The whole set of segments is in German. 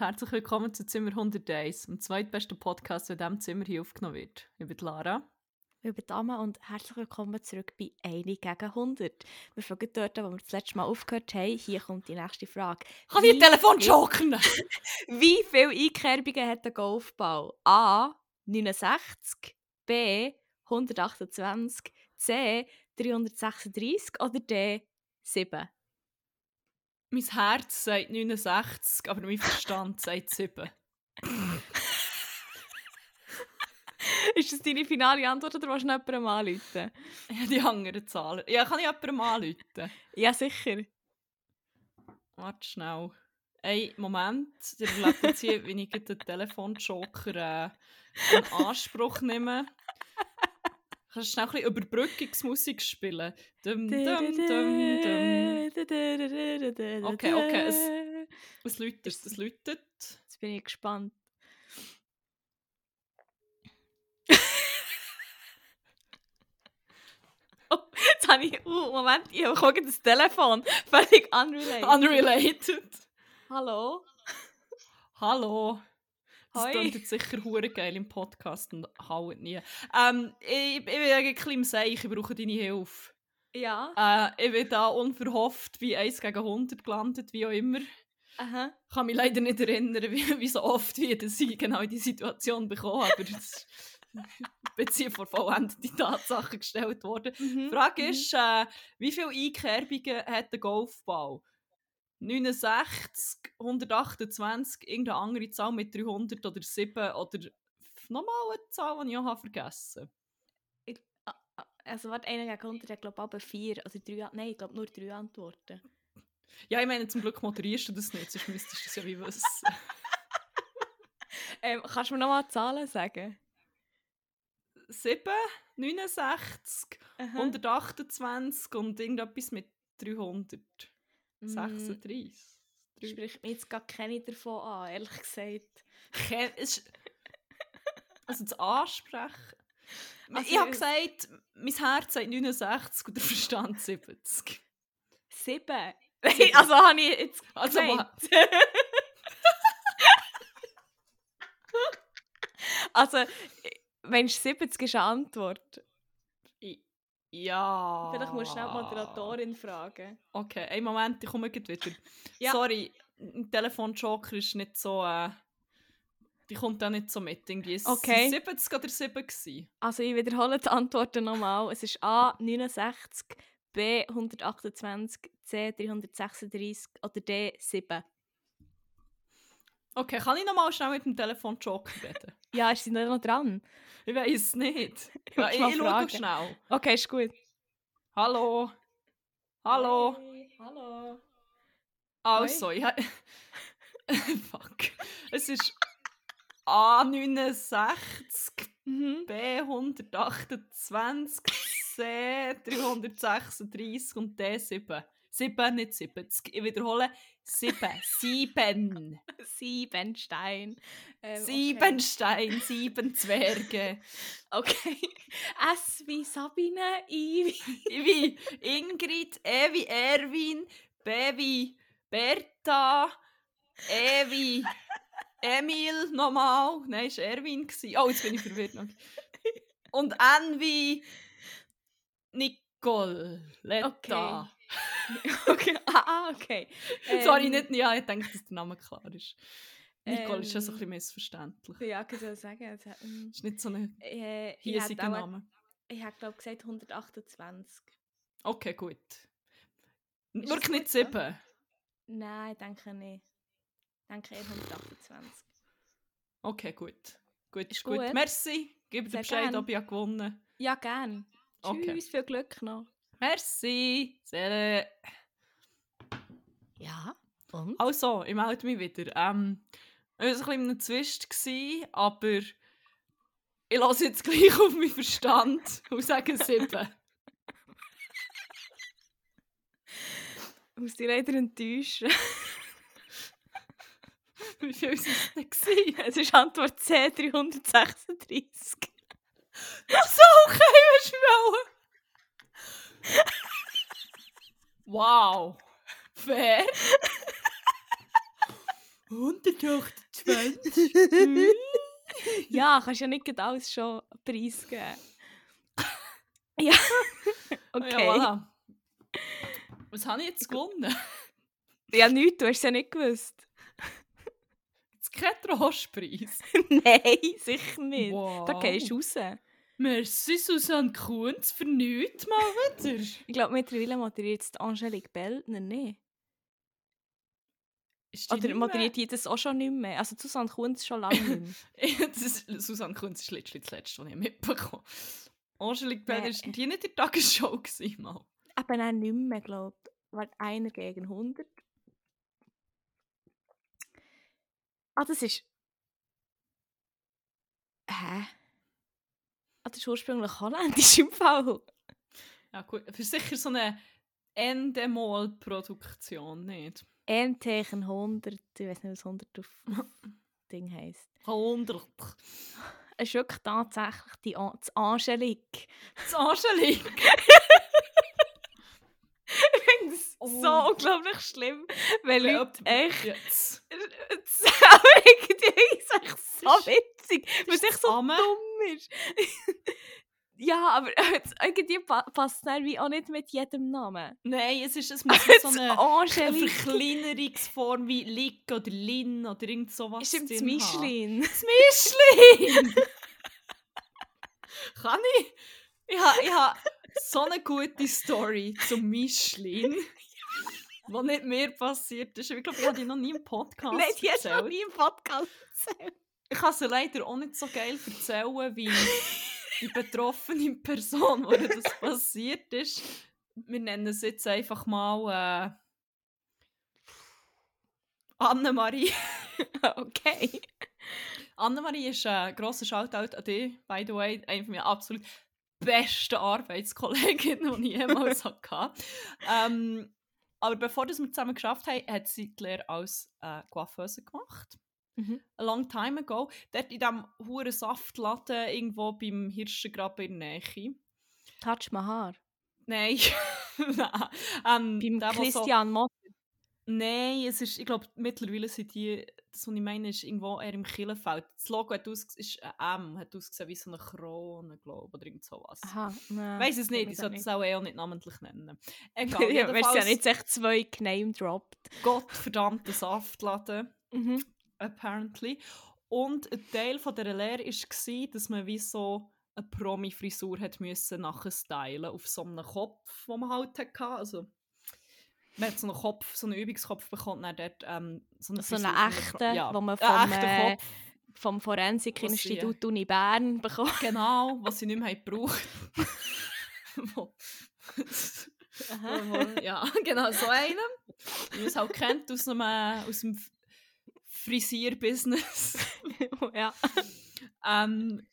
Und herzlich willkommen zu Zimmer 100 Days, dem zweitbesten Podcast, der in diesem Zimmer hier aufgenommen wird. Ich bin Lara. Ich bin Dama und herzlich willkommen zurück bei 1 gegen 100. Wir fangen dort wo wir das letzte Mal aufgehört haben. Hier kommt die nächste Frage. Kann ich Telefon joken? Wie viele Einkerbungen hat der Golfball? A. 69, B. 128, C. 336 oder D. 7? Mein Herz sagt 69, aber mein Verstand sagt 7. Ist das deine finale Antwort oder willst du noch jemandem anrufen? Ja, die anderen Zahlen. Ja, kann ich jemandem anrufen? Ja, sicher. Warte schnell. Ein Moment, ihr erlebt jetzt hier, wie ich den Telefonjoker äh, in Anspruch nehme. Kannst du schnell ein bisschen Überbrückungsmusik spielen? Dum, dum, dum, dum. Okay, okay, es, es läutet, es läutet. Jetzt bin ich gespannt. oh, jetzt habe ich... Uh, Moment, ich habe gerade das Telefon. Völlig unrelated. Unrelated. Hallo? Hallo. Das klingt jetzt sicher hure geil im Podcast und haut nie. Ähm, ich, ich bin ein bisschen im Seich, ich brauche deine Hilfe. Ja. Äh, ich bin da unverhofft bei 1 gegen 100 gelandet, wie auch immer. Aha. Ich kann mich leider nicht erinnern, wie, wie so oft wie das ich genau in die Situation bekommen habe, aber das ich bin hier vor vollendete Tatsachen gestellt worden. Mhm. Die Frage ist, äh, wie viele Einkerbungen hat der Golfball? 69, 128, irgendeine andere Zahl mit 300 oder 7 oder nochmal eine Zahl, die ich auch habe vergessen Also warte, einer gegen 100 hat glaube ich aber vier, also drei, nein, ich glaube nur drei Antworten. Ja, ich meine, zum Glück moderierst du das nicht, sonst müsstest du es ja wie wissen. Ähm, kannst du mir nochmal Zahlen sagen? 7, 69, Aha. 128 und irgendetwas mit 300. Mm, 36. Drei- Spricht mir jetzt gar keine davon an, ehrlich gesagt. Ke- Also das Ansprechen. Also ich habe es- gesagt, mein Herz sagt 69 und der Verstand 70. Sieben? Sieben. also habe ich jetzt Also, also, wenn 70 ist eine Antwort. Ja. Vielleicht musst du schnell die Moderatorin fragen. Okay, einen Moment, ich komme gleich wieder. Ja. Sorry, ein Telefonjoker ist nicht so. Äh, die kommt auch nicht so mit. Irgendwie. Es Okay. sind 70 oder 7 gewesen. Also, ich wiederhole die Antworten nochmal. Es ist A 69, B 128, C 336 oder D 7. Okay, kann ich noch mal schnell mit dem Telefonjoker reden? Ja, ist sie nicht noch dran? ich weiß es nicht. Ja, ich du mal ich schaue schnell. Okay, ist gut. Hallo. Hallo. Hey, hallo. Also, ich ha- Fuck. Es ist A69, Mhm. B128, C 336 und D7. 7, nicht 70. Ich wiederhole, 7. 7. Siebenstein. Ähm, Siebenstein, sieben Zwerge. Okay. okay. S wie Sabine, I. Wie Ingrid, E wie Erwin, B wie Bertha, E wie Emil nochmal. Nein, es war Erwin. gewesen. Oh, jetzt bin ich verwirrt. noch. Und N wie Nicoletta. Okay. okay. Ah, ah, okay. Sorry, Ähm, nicht, ja, ich denke, dass der Name klar ist. Nicole ist ja so ein ähm, bisschen missverständlich. Ja, ich soll sagen. es hat, ähm, Ist nicht so ein äh, ich hiesiger Name. Ich habe glaube gesagt 128. Okay, gut. Ist Wirklich nicht gut so? sieben. Nein, denke nicht. Denke eher 128. Okay, gut. Gut, Ist gut. gut. Merci. Gib dir Sehr Bescheid, gern. ob ich habe gewonnen Ja, gern. Okay. Tschüss, viel Glück noch. Merci. Sehr. Ja, und? Also, ich melde mich wieder. Ähm, ich war ein bisschen in einem Zwist, aber ich lasse jetzt gleich auf meinen Verstand und sage sieben. Ich muss dich leider enttäuschen. Wie viel war es denn? gewesen? es ist Antwort C 336. Das ist okay, was ich. Wow. Fair. 128. ja, kannst ja nicht alles schon preisgeben. ja. okay. Ja, voilà. Was habe ich jetzt gewonnen? Ja, nichts, du hast es ja nicht gewusst. Jetzt kein Trostpreis. Nein, sicher nicht. Wow. Da gehst du raus. Merci Susanne Kunz für nichts mal wieder. Ich glaube, mittlerweile moderiert jetzt Angelique Bellner nicht. Ist Oder moderiert die das auch schon nicht mehr? Also Susanne Kunz schon lange nicht mehr. ist, Susanne Kunz ist letztlich das letzte, was ich mitbekommen. Angelique Bell Nee. ist die nicht in der Tagesshow gewesen, mal. Eben auch nicht mehr, glaube ich. Weil einer gegen 100. Ah, das ist... Hä? Ah, das ist ursprünglich holländisch im Fall. Ja gut, für sicher so eine Endemol-Produktion, nicht? N tegen 100. Ich weiß nicht, was 100 auf Ding heisst. 100. Es ist wirklich tatsächlich die das Angelique. Das Angelique. Oh. so unglaublich schlimm, weil Ja, Leute echt... Aber irgendwie ist echt so witzig, weil es echt so Amme. dumm ist. ja, aber irgendwie pa passt es wie auch nicht mit jedem Namen. Nein, es ist es muss so eine, eine Verkleinerungsform wie Lick oder Lin oder irgend sowas stimmt das. Michelin. Das Mischlin! Kann ich? Ich habe ich ha so eine gute Story zum Mischlin, was nicht mir passiert ist. Ich glaube, ich habe die noch nie im Podcast Nein, die hast noch nie im Podcast erzählt. Ich kann sie leider auch nicht so geil erzählen, wie die betroffene Person, wo das passiert ist. Wir nennen es jetzt einfach mal äh, Annemarie. okay. Annemarie ist ein grosser Shoutout an dich, by the way. Eine meiner absolut besten Arbeitskolleginnen, die ich jemals hatte. Ähm, aber bevor das wir zusammen geschafft haben, hat sie die Lehre als äh, Coiffeuse gemacht. Mhm. A long time ago. Dort in diesem huren Saftladen irgendwo beim Hirschengraben in der Nähe. Touch my Haar. Nein. Nein. ähm, Beim wo So, Christian Mott. Nein, es ist, ich glaube, mittlerweile sind die, das, was ich meine, ist irgendwo eher im Killenfeld. Das Logo hat ist ein M, hat ausgesehen wie so eine Krone, glaube ich, oder irgend sowas. Aha, nein. Ich weiß es nicht, ich sollte es auch eher nicht namentlich nennen. Egal, ja, wir sind ja nicht echt zwei gename droppt. gottverdammter Saftladen, Mhm. apparently. Und ein Teil von dieser Lehre war, dass man wie so eine Promi-Frisur hat müssen nachher stylen auf so einem Kopf, den man halt hatte. Also, man hat so einen Kopf, so einen Übungskopf bekommen, dann dort ähm, so eine So einen echten, ja, wo man einen vom, äh, vom Forensikinstitut Uni Bern bekommt. genau, was sie nicht mehr gebraucht ja, genau, so einen. Wie man es halt kennt aus äh, aus dem Frisier-Business. ja. Ähm,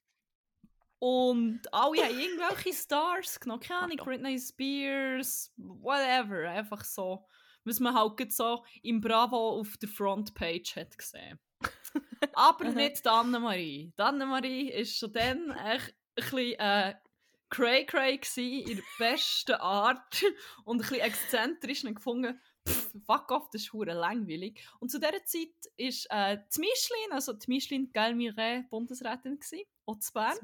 und alle haben irgendwelche Stars genommen. Keine Ahnung. Britney Spears, whatever. Einfach so, was man halt so im Bravo auf der Frontpage hat gesehen. Aber nicht die Annemarie. Die Annemarie war schon dann echt ein bisschen äh, cray-cray in der besten Art und ein bisschen exzentrisch und gefunden, pff, fuck off, das ist hure langweilig. Und zu dieser Zeit ist äh, die also die Michelin Galmire Bundesrätin gsi, auch zu Bern,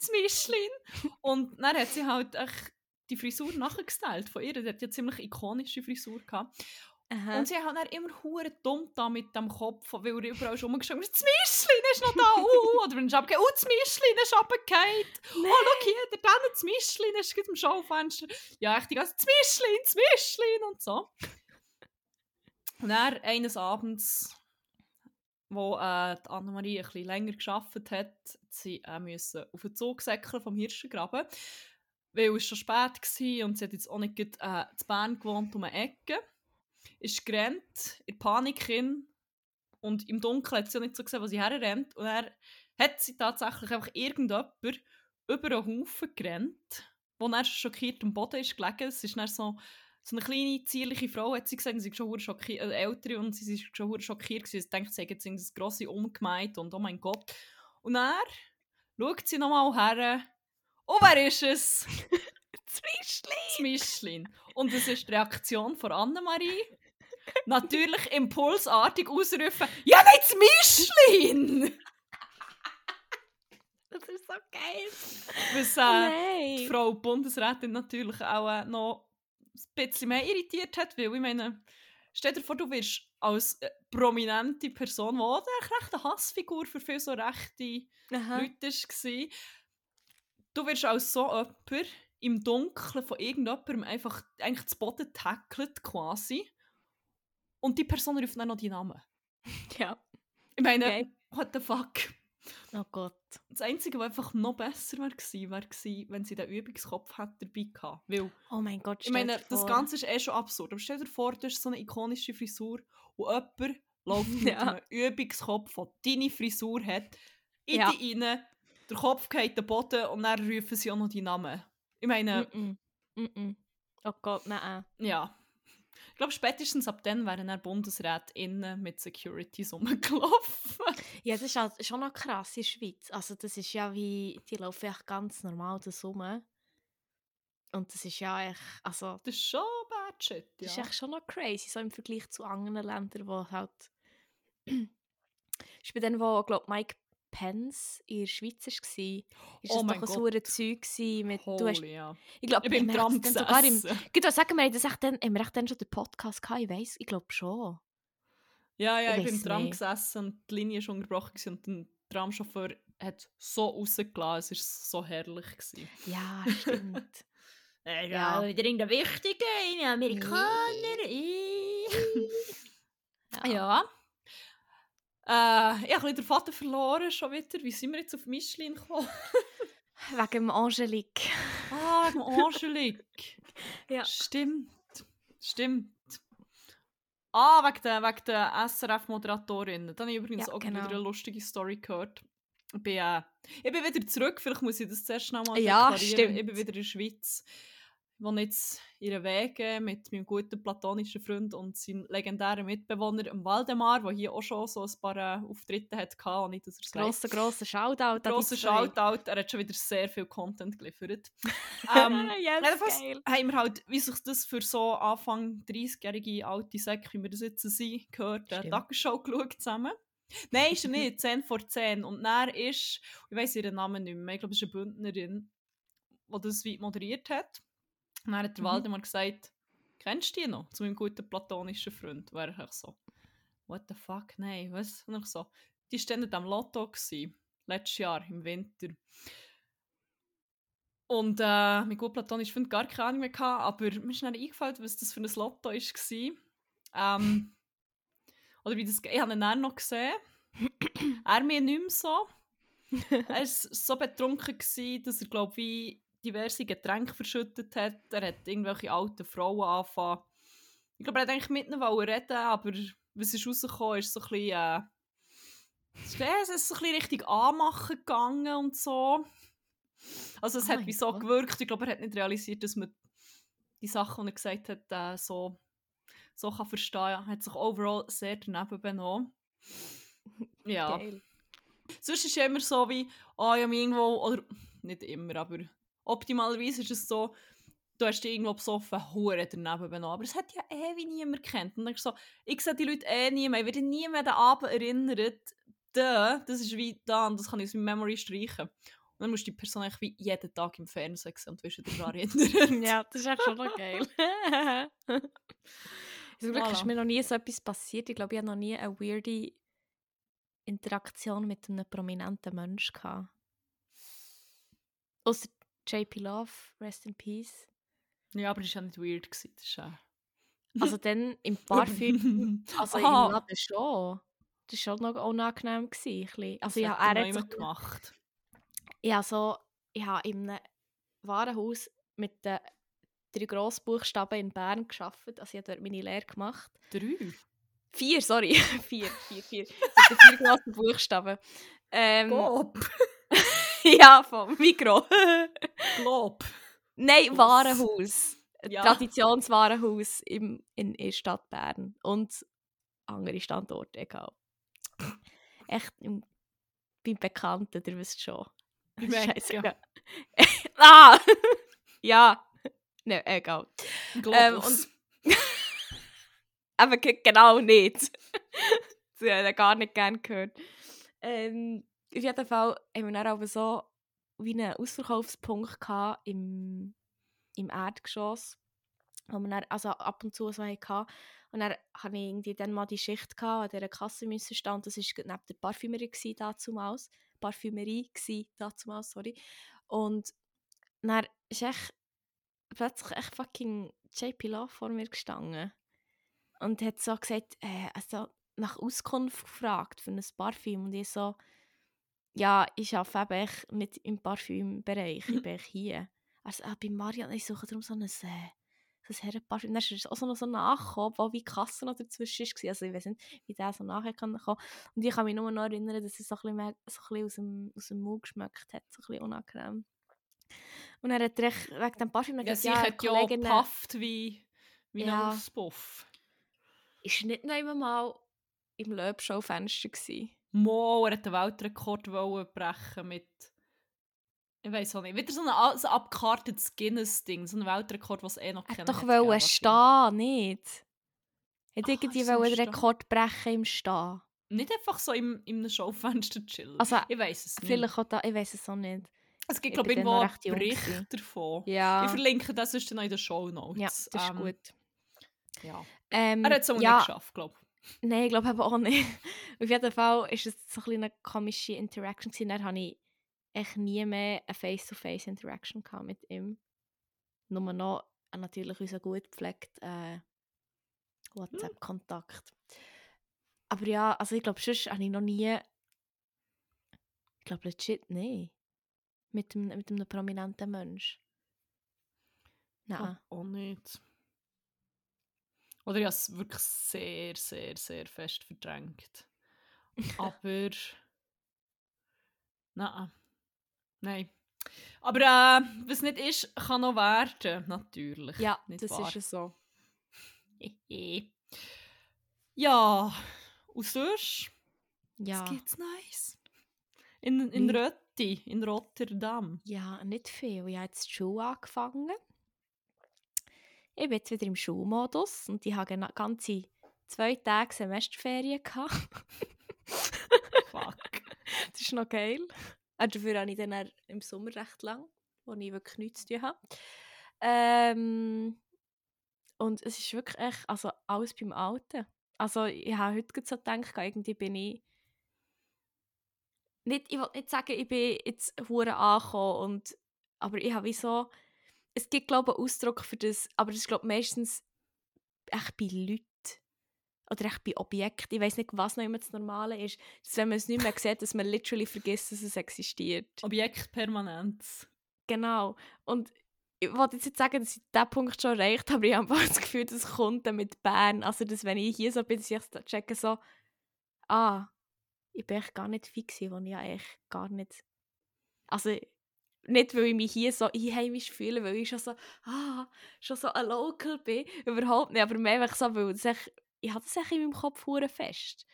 das Michelin. Und dann hat sie halt echt die Frisur nachgestellt von ihr. Sie hat ja ziemlich ikonische Frisur gehabt. Aha. Und sie hat dann immer hure dumm da mit dem Kopf, weil er überall schon rumgeschaut hat, das Michelin ist noch da, uh, oder wenn ich abgehe, oh, das Michelin ist runtergefallen. Oh, schau hier, der dann das Michelin ist gerade im Schaufenster. Ja, echt die ganze das Michelin, das Michelin und so. Und dann eines Abends, wo äh, die Annemarie ein bisschen länger gearbeitet hat, sie äh, müssen auf den Zug säckeln vom Hirschengraben, weil es schon spät war und sie hat jetzt auch nicht gerade, äh, zu Bern gewohnt um eine Ecke. Ist gerannt, in Panik hin und im Dunkeln hat sie auch nicht so gesehen, wo sie herrennt. Und dann hat sie tatsächlich einfach irgendjemand über einen Haufen gerannt, wo dann schockiert am Boden ist gelegen. Es ist dann so, so eine kleine, zierliche Frau, hat sie gesagt, sie ist schon schockiert, äh, ältere und sie ist schon schockiert gewesen. Sie denkt, sie hat jetzt irgendein grosses umgemeint und oh mein Gott. Und dann schaut sie nochmal her. Oh, wer ist es? Das Michelin. Das. Und das ist die Reaktion von Annemarie. Natürlich impulsartig ausrufen, ja, nicht das Mischlin! Das ist so geil. Was äh, Nein. die Frau Bundesrätin natürlich auch äh, noch ein bisschen mehr irritiert hat, weil ich meine, stell dir vor, du wirst als äh, prominente Person, die auch eine rechte Hassfigur für viele so rechte Aha. Leute war, du wirst als so jemand im Dunkeln von irgendjemandem einfach eigentlich zu Boden tackelt quasi und die Person ruft dann noch die Namen. Ja. Ich meine, Okay. what the fuck? Oh Gott. Das Einzige, was einfach noch besser wäre, gewesen, wäre gewesen, wenn sie den Übungskopf hätte dabei gehabt. Weil, Oh mein Gott, ich meine, das. Ganze ist eh schon absurd. Aber stell dir vor, du hast so eine ikonische Frisur und jemand läuft mit Ja. einem Übungskopf, der deine Frisur hat, in Ja. die rein, der Kopf geht den Boden und dann rufen sie auch noch die Namen. Ich meine, Mm -mm. Mm oh Gott, nein. ja. Ich glaube, spätestens ab dann wären dann BundesrätInnen mit Securities rumgelaufen. Ja, das ist halt schon noch krass in der Schweiz. Also das ist ja wie, die laufen echt ganz normal das rum. Und das ist ja echt, also Das ist schon bad shit, das ja. ist echt schon noch crazy, so im Vergleich zu anderen Ländern, wo halt... ist bei denen, wo, glaube Mike Pence in der Schweiz war, ist Oh das doch ein Gott. saure Zeug mit... Du hast, Holy, ja. ich glaube, Ich bin im Tram sogar im... würde sagen, wir das echt dann, haben wir echt dann schon den Podcast gehabt, ich weiss, ich glaube schon. Ja, ja, Ich ich bin im Tram nicht. gesessen und die Linie war unterbrochen und der Tramchauffeur hat so rausgelassen. Es war so herrlich. Gewesen. Ja, stimmt. Äh, Ja. wieder irgendein Wichtiger, ein Amerikaner. ja. Äh, ich habe ein bisschen den Vater verloren schon wieder. Wie sind wir jetzt auf Michelin gekommen? Wegen dem Angelique. ah, wegen Angelique. Ja. Stimmt. Stimmt. Ah, wegen der, wegen der SRF-Moderatorin. Da habe ich übrigens Ja, auch genau. wieder eine lustige Story gehört. Ich bin, äh, ich bin wieder zurück, vielleicht muss ich das zuerst schnell mal Ja, deklarieren. stimmt. Ich bin wieder in der Schweiz. Wohne jetzt ihren Wege mit meinem guten platonischen Freund und seinem legendären Mitbewohner dem Waldemar, der hier auch schon so ein paar äh, Auftritte hatte, und nicht, dass er. Grosser, grosser Shoutout. die Grosser. Shoutout, er hat schon wieder sehr viel Content geliefert. ähm, yes, jedenfalls geil. haben wir halt, wie sich das für so Anfang 30-jährige alte Säcke, wie wir das jetzt sind, gehört, eine Stimmt. Tagesschau geschaut zusammen. Nein, ist er nicht, 10 vor 10. Und dann ist, ich weiss ihren Namen nicht mehr, ich glaube, es ist eine Bündnerin, die das wie moderiert hat. Und dann hat der Mhm. Waldemar gesagt, kennst du die noch? Zu meinem guten platonischen Freund. Und er ich so, what the fuck, nein, was? Und ich so, die standen am Lotto gsi, letztes Jahr im Winter. Und äh, mein gut platonischer Freund gar keine Ahnung mehr gehabt, aber mir ist dann eingefallen, was das für ein Lotto war. Ähm, oder wie das, ich habe ihn dann noch gesehen. er mir nicht mehr so. er war so betrunken, gewesen, dass er, glaube wie diverse Getränke verschüttet hat. Er hat irgendwelche alten Frauen angefangen. Ich glaube, er hat eigentlich mit ihnen reden, aber was ist rausgekommen, ist so ein bisschen, äh, es ist so ein bisschen richtig anmachen gegangen und so. Also es Oh hat wie so Gott. gewirkt. Ich glaube, er hat nicht realisiert, dass man die Sachen, die er gesagt hat, äh, so, so kann verstehen. Er hat sich overall sehr daneben benommen. Ja. Geil. Sonst ist es immer so wie, ah ja, mich irgendwo, oder nicht immer, aber optimalerweise ist es so, du hast dich irgendwo besoffen, hure daneben benommen. Aber es hat ja eh wie niemand kennt. Und dann so, ich sehe die Leute eh nie mehr, ich werde nie mehr an den Abend erinnert. Da, das ist wie da, und das kann ich aus meinem Memory streichen. Und dann musst du die Person eigentlich wie jeden Tag im Fernsehen sehen und wirst dich daran erinnern. Ja, das ist echt schon noch geil. Zum Glück ist mir noch nie so etwas passiert. Ich glaube, ich habe noch nie eine weirde Interaktion mit einem prominenten Menschen gehabt. Außer JP Love, Rest in Peace. ja, aber das war ja nicht weird. Gewesen. Das ist ja... Also dann im Parfüm, also Aha. im Laden schon. Das war schon noch unangenehm. Gewesen. Also Das ja, er hat sich, gemacht. ich habe so, ich habe in einem Warenhaus mit den drei Grossbuchstaben in Bern gearbeitet. Also ich habe dort meine Lehre gemacht. Drei? Vier, sorry. vier, vier, vier. Mit den vier grossen Buchstaben. Ähm, ja, vom Mikro. Glob. Nein, Haus. Warenhaus. Ja. Traditionswarenhaus im, in, der Stadt Bern. Und andere Standorte, egal. Echt im, beim Bekannten, ihr wisst schon. Merke, Scheisse. ah! ja. Ne, egal. Ähm, Globus. und- Aber genau nicht. das habe ich gar nicht gerne gehört. Ähm, auf jeden Fall haben wir dann aber so wie einen Ausverkaufspunkt gehabt im, im Erdgeschoss, wo wir dann, also ab und zu so hatten. Und dann hatte ich irgendwie dann mal die Schicht gehabt, an dieser Kasse müssen stehen. Das war neben der Parfümerie damals. Parfümerie damals, sorry. Und dann ist echt plötzlich echt fucking JP Love vor mir gestanden. Und hat so gesagt, äh, also nach Auskunft gefragt für ein Parfüm. Und ich so, ja, ich arbeite eben nicht im Parfümbereich, ich bin echt hier. Also äh, bei Marianne, ich suche darum so ein, äh, so ein Herrenparfüm. Dann ist es auch so noch so nachgekommen, wo wie Kasse noch dazwischen war. Also ich weiß nicht, wie der so nachher kann kommen. Und ich kann mich nur noch erinnern, dass es so ein bisschen, mehr, so ein bisschen aus, dem, aus dem Mund geschmeckt hat, so ein bisschen unangenehm. Und er hat recht, wegen dem Parfüm Ja, gesagt, sie ja, hat ja gepafft wie, wie Ja. ein Auspuff. ist nicht noch einmal im Löbschaufenster gsi. Mo, er hat den Weltrekord brechen mit. Ich weiß auch nicht. Wieder so ein, so ein abgekartetes Guinness-Ding. So ein Weltrekord, was eh noch Er hat doch wollen stehen, nicht? Hat irgendwie ist im wollen? Rekord brechen im Stehen. Nicht einfach so im, in einem Schaufenster chillen. Also, ich weiß es nicht. Vielleicht auch da, ich weiß es auch nicht. es gibt, glaube ich, bin irgendwo einen Bericht davon. Ja, Ich verlinke das sonst noch in den Show Notes. ja das ist Ähm, gut. Ja. Ähm, Er hat es auch ja, nicht geschafft, glaube ich. Nein, ich glaube auch nicht. Auf jeden Fall war es so ein eine komische Interaction. Gewesen. Dann hatte ich echt nie mehr eine Face-to-Face-Interaction mit ihm. Nur noch natürlich unser gut gepflegter äh, WhatsApp-Kontakt. Aber ja, also ich glaube, sonst habe ich noch nie... Ich glaube legit nicht. Mit einem, mit einem prominenten Mensch. Nein. Glaub Auch nicht. Oder ich habe es wirklich sehr, sehr, sehr fest verdrängt. Aber. Nein. Nein. Aber äh, was nicht ist, kann noch werden. Natürlich. Ja, nicht das wahr? ist es so. ja. Und sonst? Ja. Was gibt's Neues? In, in? Rötti, in Rotterdam. Ja, nicht viel. Ich habe jetzt die Schule angefangen. Ich bin jetzt wieder im Schulmodus und ich habe gena- ganze zwei Tage Semesterferien gehabt. Fuck. das ist noch geil. Äh, dafür habe ich dann im Sommer recht lang, wo ich wirklich nichts zu tun habe. Ähm, und es ist wirklich echt, also alles beim Alten. Also ich habe heute so gedacht, irgendwie bin ich nicht, ich will nicht sagen, ich bin jetzt hure angekommen und aber ich habe wie so es gibt glaube ich einen Ausdruck für das, aber das ist glaube ich meistens echt bei Leuten oder echt bei Objekten. Ich weiß nicht, was noch immer das Normale ist. Dass wenn man es nicht mehr sieht, dass man literally vergisst, dass es existiert. Objektpermanenz. Genau. Und ich wollte jetzt nicht sagen, dass ich diesen Punkt schon erreicht habe, aber ich habe einfach das Gefühl, das kommt dann mit Bern. Also, dass wenn ich hier so bin, dass ich so checke, so, ah, ich bin echt gar nicht gewesen, wo ich ja echt gar nicht, also, nicht, weil ich mich hier so einheimisch fühle, weil ich schon so, ah, schon so ein Local bin, überhaupt nicht, aber mehr so, weil echt, ich habe das echt in meinem Kopf hure fest.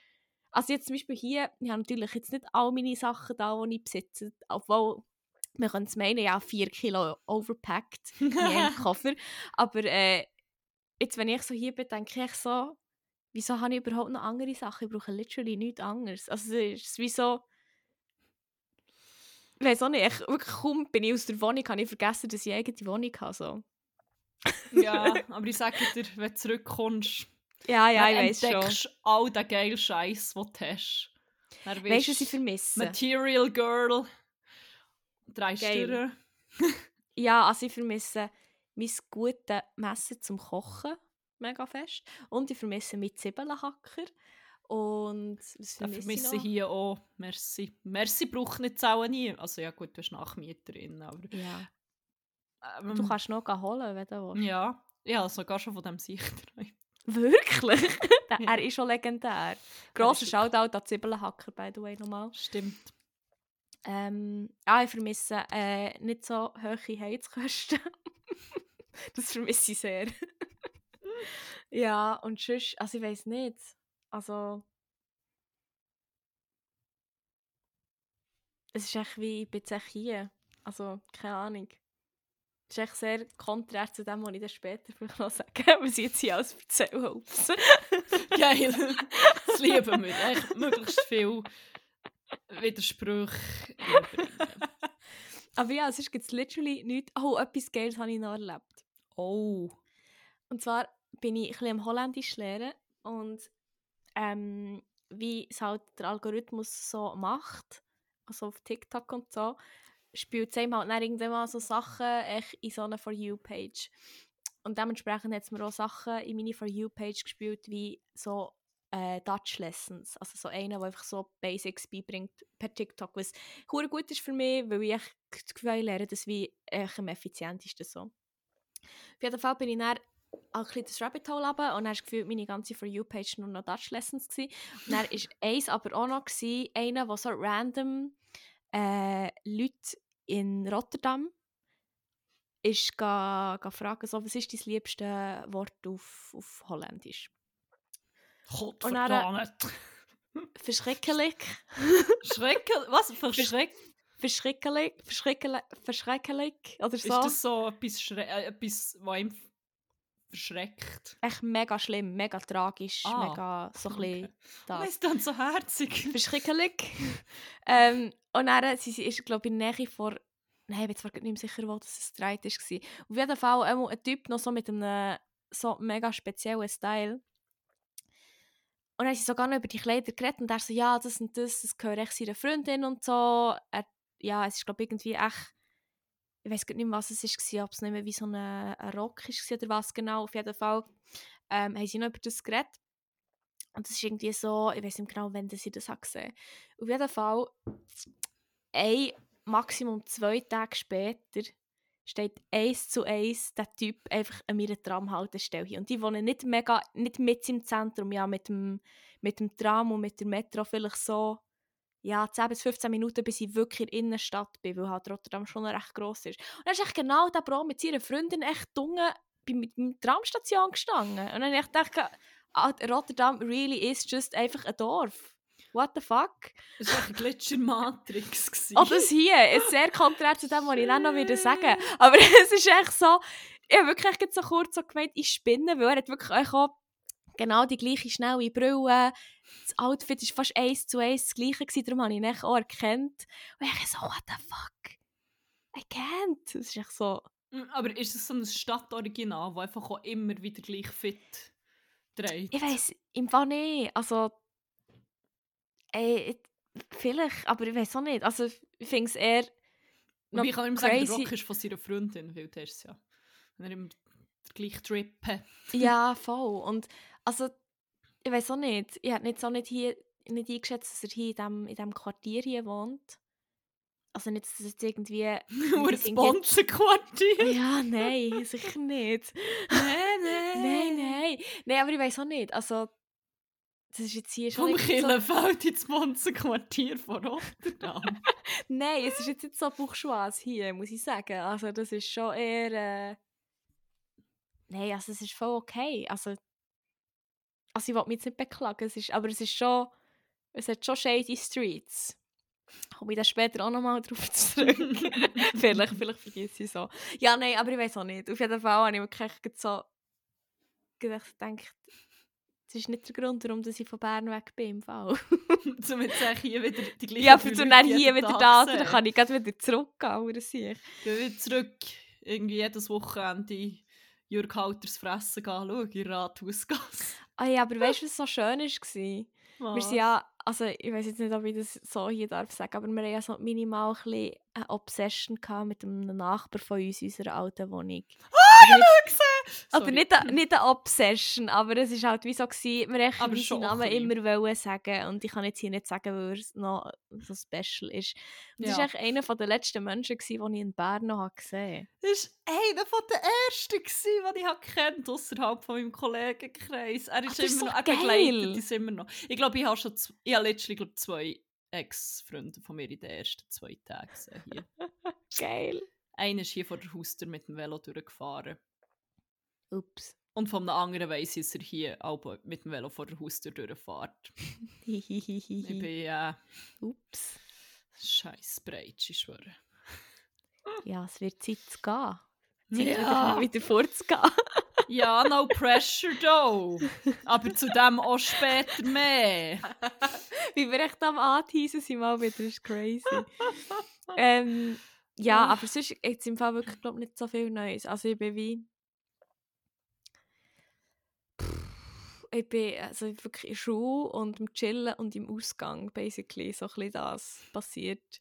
Also jetzt zum Beispiel hier, ich habe natürlich jetzt nicht all meine Sachen da, die ich besitze, obwohl man könnte es meinen, ja, 4 Kilo overpacked in einem Koffer. Aber äh, jetzt, wenn ich so hier bin, denke ich so, wieso habe ich überhaupt noch andere Sachen? Ich brauche literally nichts anderes. Also es ist wie so, ich weiß auch nicht, ich, wirklich kaum bin ich aus der Wohnung, habe ich vergessen, dass ich eine eigene Wohnung habe. So. ja, aber ich sage dir, wenn du zurückkommst, Ja, ja, ich weiß schon. entdeckst all den geilen Scheiß, den du hast. Dann Weißt du, was ich vermisse? Material Girl. Drei. Stirn. Ja, also ich vermisse mein gutes Messer zum Kochen mega fest. Und ich vermisse meinen Zwiebelhacker. Und was vermisse ich vermisse hier auch. Merci. Merci braucht nicht zahlen nie. Also ja gut, du bist Nachmieterin, aber... Ja. Ähm, Du kannst noch holen, wenn du willst. Ja, ja, sogar schon von dem Sichträumen. Wirklich? Ja. Er ist schon legendär. Grosser Shoutout an Zwiebelhacker, by the way, nochmal. Stimmt. Ähm, ah, ich vermisse äh, nicht so hohe Heizkosten. das vermisse ich sehr. ja, und sonst, also ich weiß nicht. Also. Es ist echt wie, echt hier. Also, keine Ahnung. ist echt sehr konträr zu dem, was ich dann später vielleicht noch sage, was ich jetzt hier alles erzähle. Geil. Das lieben wir. Echt möglichst viel Widersprüche reinbringen. Aber ja, sonst gibt es literally nichts. Oh, etwas Geiles habe ich noch erlebt. Oh. Und zwar bin ich ein bisschen am Holländisch lernen und ähm, wie es halt der Algorithmus so macht, also auf TikTok und so, spielt es einem halt dann irgendwann mal so Sachen echt in so einer For You-Page. Und dementsprechend hat es mir auch Sachen in meine For You-Page gespielt, wie so äh, Dutch Lessons. Also so einer, der einfach so Basics beibringt per TikTok, was hure gut ist für mich, weil ich das Gefühl lerne, das wie echt am effizientesten so. Auf jeden Fall bin ich dann ein bisschen das Rabbit Hole runter und dann hast du gefühlt, meine ganze For You-Page nur noch Dutch Lessons gewesen. Und dann war eins aber auch noch gewesen, einer, der so random äh, Leute in Rotterdam ist ga, ga fragen, so, was ist dein liebste Wort auf, auf Holländisch? Gott Und dann- verdammt. Verschrecklich. Schrecken. Was? Verschreck? Verschrecklich. Verschrecklich. Verschrecklich. Oder Ist so. das so etwas, Schre äh, etwas was einem verschreckt? Echt mega schlimm, mega tragisch, Ah, mega so ein bisschen Okay. das. Das ist dann so herzig. verschrecklich. ähm, und dann, sie, sie ist, glaube ich, in der Nähe vor, nein, ich bin zwar nicht mehr sicher, wo das ein Streit war. Auf jeden Fall einmal ein Typ noch so mit einem so mega speziellen Style. Und dann haben sie sogar noch über die Kleider geredet und er so, ja, das und das, das gehört echt seiner Freundin und so. Er, ja, es ist, glaube ich, irgendwie echt, ich weiß nicht mehr, was es war, ob es nicht mehr wie so ein, ein Rock war oder was genau. Auf jeden Fall ähm, haben sie noch über das geredet. Und das ist irgendwie so, ich weiß nicht genau, wann sie das gesehen Auf jeden Fall, ein, maximum zwei Tage später, steht eins zu eins der Typ einfach an meiner Tramhaltestelle hier. Und die wohnen nicht mega, nicht mit im Zentrum, ja, mit dem, mit dem Tram und mit der Metro vielleicht so, ja, 10 bis 15 Minuten, bis ich wirklich in der Innenstadt bin, weil halt Rotterdam schon recht gross ist. Und dann ist echt genau der Bro mit seiner Freundin echt dunge bei mit der Tramstation gestanden. Und dann habe ich gedacht, ah, Rotterdam really is just einfach ein Dorf. What the fuck? Das war eine Gletscher-Matrix. gewesen. Oh, das hier ist sehr konträr zu dem, was ich dann noch wieder sagen Aber es ist echt so, ich habe wirklich echt so kurz so gemeint, ich spinne, weil er hat wirklich auch genau die gleiche schnelle Brille. Das Outfit war fast eins zu eins das gleiche, gewesen, darum habe ich ihn auch erkannt. Und ich so, what the fuck? Can't. Das ist echt so... Mm, Aber ist es so ein Stadtoriginal, das einfach auch immer wieder gleich fit dreht? Ich weiß im Fall nicht. Also... Ey, vielleicht, aber ich weiß auch nicht. Also ich finde es eher... Ich kann immer sagen, der Rock ist von seiner Freundin, weil der ist ja. Wenn er immer den gleichen Trip hat. Ja, voll. Und also, ich weiß auch nicht. Ich habe nicht so nicht hier nicht eingeschätzt, dass er hier in diesem in dem Quartier hier wohnt. Also nicht, dass es jetzt irgendwie... Nur ein Sponsenquartier. Ja, nein, sicher nicht. Nein, nein. Nein, nein. Nein, aber ich weiß auch nicht. Also, das ist jetzt hier schon Vom nicht so... Killenfeld ins Sponsenquartier von Rotterdam. Nein, es ist jetzt nicht so bourgeois hier, muss ich sagen. Also, das ist schon eher... Äh... Nein, also es ist voll okay. Also, also ich will mich jetzt nicht beklagen, es ist, aber es ist schon... Es hat schon shady Streets. Komme ich dann später auch nochmal drauf zurück. vielleicht, vielleicht vergesse ich so. Ja, nein, aber ich weiß auch nicht. Auf jeden Fall habe ich wirklich so gedacht, das ist nicht der Grund, warum dass ich von Bern weg bin im Fall. Zum jetzt eigentlich hier wieder die gleichen ja, für so dann hier wieder da, dann kann ich gerade wieder zurückgehen, oder sich. Gehen wir zurück. Irgendwie jedes Wochenende Jürg Halters fressen gehen, schauen, in Rathausgasse. Ah ja, aber weißt du, was so schön war? Wir sind ja, also ich weiß jetzt nicht, ob ich das so hier darf sagen, aber wir haben ja so minimal ein bisschen eine Obsession mit einem Nachbar von uns in unserer alten Wohnung. Also nicht, Sorry. nicht, eine Obsession, aber es war halt wie so, gewesen, wir schon seinen ein Namen immer wollen sagen und ich kann jetzt hier nicht sagen, weil er noch so special ist. Und das war Ja. eigentlich einer der letzten Menschen, gewesen, die ich in Bern noch habe gesehen Das war einer der ersten, gewesen, den ich habe kennt außerhalb von meinem Kollegenkreis. Er ist das ist immer noch, er geil. begleitet uns immer noch. Ich glaube, ich habe schon ich habe letztlich glaub, zwei Ex-Freunde von mir in den ersten zwei Tagen gesehen. Geil. Einer ist hier vor der Haustür mit dem Velo durchgefahren. Ups. Und vom anderen weiss ich, dass er hier auch mit dem Velo vor der Haustür durchfährt. Ich bin äh, Ups. scheiß breit, ich schwöre. Ja, es wird Zeit zu gehen. Zeit Ja. wieder, vorzugehen. Ja, no pressure though. Aber zu dem auch später mehr. Wie wir echt am Anteisen sind mal wieder, ist crazy. ähm, ja, aber sonst jetzt im Fall wirklich glaub, nicht so viel Neues. Also ich bin wie... Ich bin also wirklich in Schule und im Chillen und im Ausgang, basically, so ein das passiert.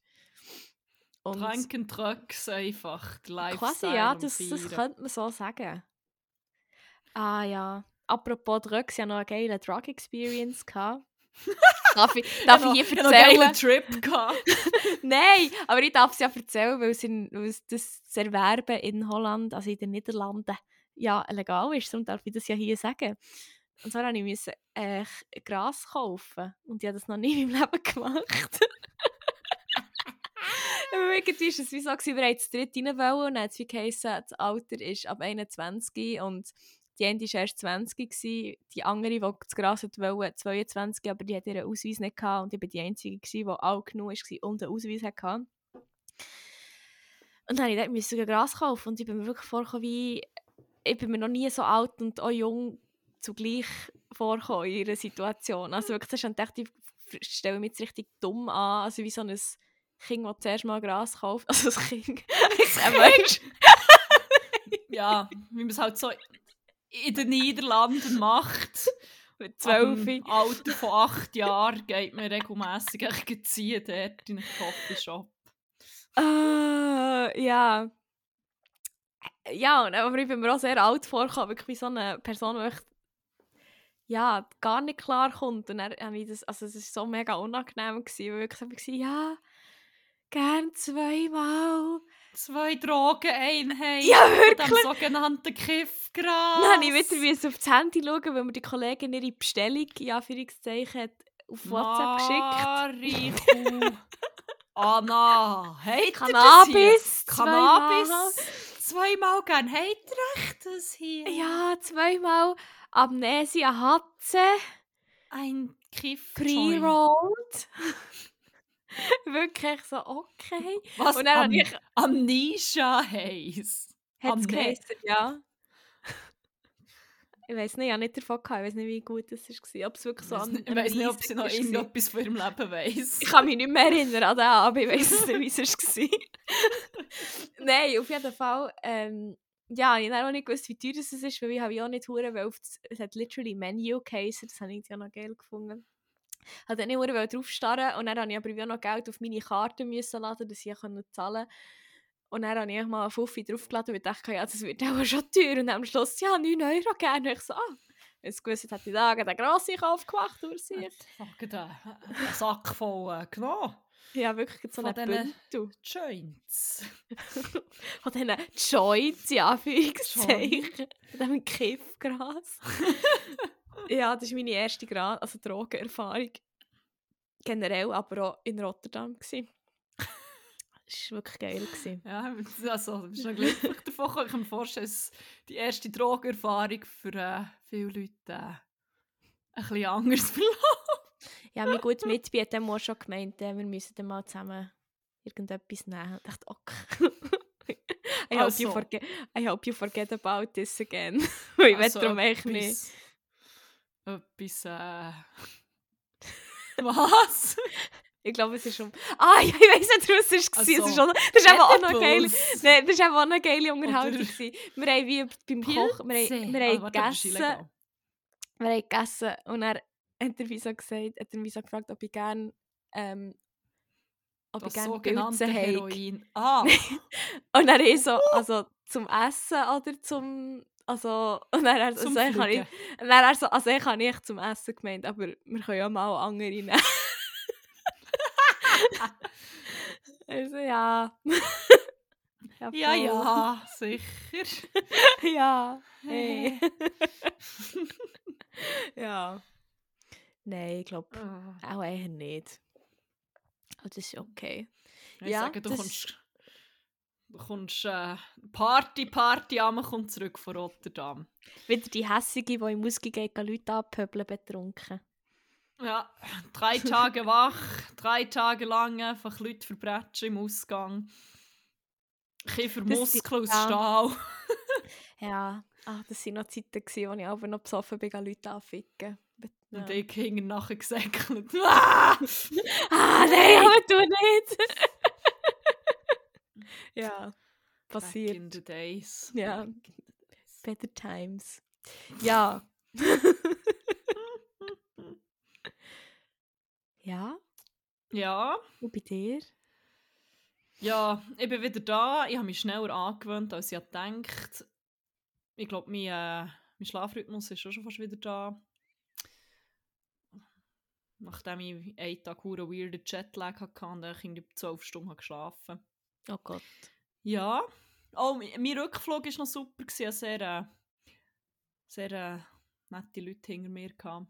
Und Tranken Trucks einfach. Lifestyle quasi, ja, das, das könnte man so sagen. Ah ja, apropos Drugs, ich hatte noch eine geile Drug-Experience. gehabt. darf ich, darf ich hier Ich hatte noch einen erzählen? Trip. gehabt. Nein, aber ich darf es ja erzählen, weil es, in, weil das zu erwerben in Holland, also in den Niederlanden, ja legal ist. Darum darf ich das ja hier sagen. Und zwar musste ich müssen, äh, Gras kaufen. Und ich habe das noch nie in meinem Leben gemacht. Irgendwie war es wie so, wir wollten das dritte rein und dann hat es wie geheißen, das Alter ist ab 21 und die eine war erst 20, gewesen, die andere, die das Gras wollte, 22, aber die hatte ihren Ausweis nicht gehabt und ich war die Einzige, gewesen, die alt genug war und einen Ausweis hatte. Und dann musste ich dort ein Gras kaufen und ich bin mir wirklich vorgekommen wie, ich bin mir noch nie so alt und auch jung zugleich vorgekommen in ihrer Situation. Also wirklich, das ist ich stelle mich jetzt richtig dumm an, also wie so ein Kind, das zuerst mal Gras kauft. Also das Kind. ein Mensch. Ja, wie man es halt so in den Niederlanden macht. Mit zwölf. dem Alter von acht Jahren geht man regelmässig ziehen dort in einen Coffeeshop. Äh, ja. Ja, und- aber ich bin mir auch sehr alt vorgekommen, wirklich wie so eine Person, die echt, ja, gar nicht klar kommt. Und dann habe ich das, also es war so mega unangenehm, gewesen, weil ich wirklich war, ja, gern zweimal. Zwei Drogeneinheiten Ja, wirklich. dem sogenannten Kiffgras. Dann habe ich wieder auf das Handy schauen, weil mir die Kollegin ihre Bestellung, in Anführungszeichen, hat auf WhatsApp geschickt. Marichu. Anna, hier? Cannabis. Cannabis. Zweimal gern. Habt ihr echt das hier? Ja, zweimal Amnesia Hatze. Ein Kiff. Pre-rolled. Wirklich so, okay. Was Und dann Am ich... Amnesia heisst. Hat es geheißen, ja. Ich weiß nicht, ich habe nicht davon gehabt. Ich weiß nicht, wie gut das war. Ob es wirklich so Ich an weiß nicht, ob sie noch irgendetwas von ihrem Leben weiss. Ich kann mich nicht mehr erinnern an den, aber ich weiß es nicht, wie es war. Nein, auf jeden Fall. Ähm, ja, ich habe auch nicht gewusst, wie teuer das ist, weil ich habe ja auch nicht hure, weil es hat literally Menu geheißen, das habe ich ja noch geil gefunden. Ich wollte nicht hure drauf starren und dann habe ich aber auch noch Geld auf meine Karte müssen laden, dass ich zahlen konnte. Und dann habe ich mal einen Fuffi draufgeladen und dachte, ja, das wird auch schon teuer. Und am Schluss, ja, 9 Euro gerne. Und ich so, ah, ich gewusst hätte, ich da den grossen Kauf gemacht durch sich. Fuck, da, einen Sack voll äh, genommen. Ja, wirklich so Von einen diesen-. Joints. Von diesen Joints, in Anführungszeichen. Von diesem Kiffgras. ja, das war meine erste Gra also Drogenerfahrung. Generell, aber auch in Rotterdam. Das war wirklich geil. Gewesen. Ja, also, du bist noch glücklich davon. Ich kann mir vorstellen, dass die erste Drogenerfahrung für äh, viele Leute äh, ein bisschen anders verläuft. Ja, mein guter Mitbi hat auch schon gemeint, äh, wir müssen dann mal zusammen irgendetwas nehmen. Ich dachte, okay. I, hope Also. you forget, I hope you forget about this again. Ich Also will darum echt nicht. Etwas, äh... Was? Ich glaube, es ist um... Ah, ja, ich weiss nicht, was es war. Also, es ist auch, das ist eben auch noch geil. Nein, das war auch eine geile Unterhaltung. Oder-. Wir haben wie beim Kochen, wir haben, wir haben ist gegessen, wir haben gegessen und er hat er wie so gesagt, hat er wie so gefragt, ob ich gerne ähm, ob ich Das gerne sogenannte Pilze. Heroin. Ah, Und dann ich so, also zum Essen oder zum, also, und dann er so, also, ich habe ich, dann er so, also ich habe nicht zum Essen gemeint, aber wir können ja mal andere nehmen. also ja. Ja, voll. ja, sicher. ja. Hey. ja. Nein, ich glaube Ah. auch eher nicht. Aber das ist okay. Ich Ja, sage, du kommst... Du kommst äh, Party, Party, Amme kommt zurück von Rotterdam. Wieder die Hässige, die im Ausgang geht, Leute abpöbeln, betrunken. Ja, drei Tage wach, drei Tage lang einfach Leute verbrechen im Ausgang. Kiefer, Muskeln aus ja. Stahl. Ja, ah, das waren noch Zeiten, gewesen, wo ich aber noch besoffen bin, Leute anficken. Ja. Und ich hing nachher gesäckelt. Ah! Ah, nein, aber du nicht! ja, Back passiert. in the days. Ja. Back the days. Better times. Ja. ja, Ja, und bei dir? ja, ich bin wieder da. Ich habe mich schneller angewöhnt, als ich gedacht. Ich glaube, mein, äh, mein Schlafrhythmus ist auch schon fast wieder da. Nachdem ich einen Tag einen weirden Jetlag hatte und ich irgendwie 12 Stunden geschlafen Oh Gott. Ja. Oh, mein Rückflug war noch super. Ich hatte Sehr, äh, sehr äh, nette Leute hinter mir. Gehabt.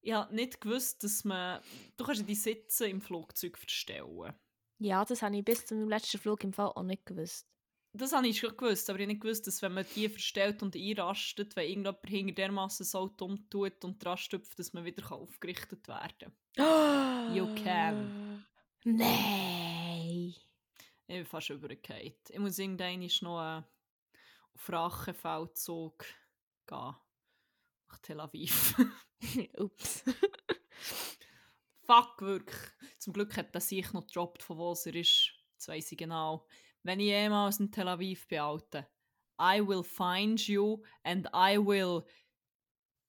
Ich habe nicht gewusst, dass man... Du kannst die Sitze im Flugzeug verstellen. Ja, das habe ich bis zum letzten Flug im Fall auch nicht gewusst. Das habe ich schon gewusst, aber ich habe nicht gewusst, dass wenn man die verstellt und einrastet, wenn irgendjemand hinter dermassen so dumm tut und dran stüpft, dass man wieder aufgerichtet werden kann. You can. Nein. Ich bin fast übergefallen. Ich muss irgendwann noch auf Rachefeldzug gehen. Nach Tel Aviv. Ups. Fuck, wirklich. Zum Glück hat er sich noch gedroppt, von wo er ist. Das weiss ich genau. Wenn ich jemals in Tel Aviv bin, Alter, I will find you and I will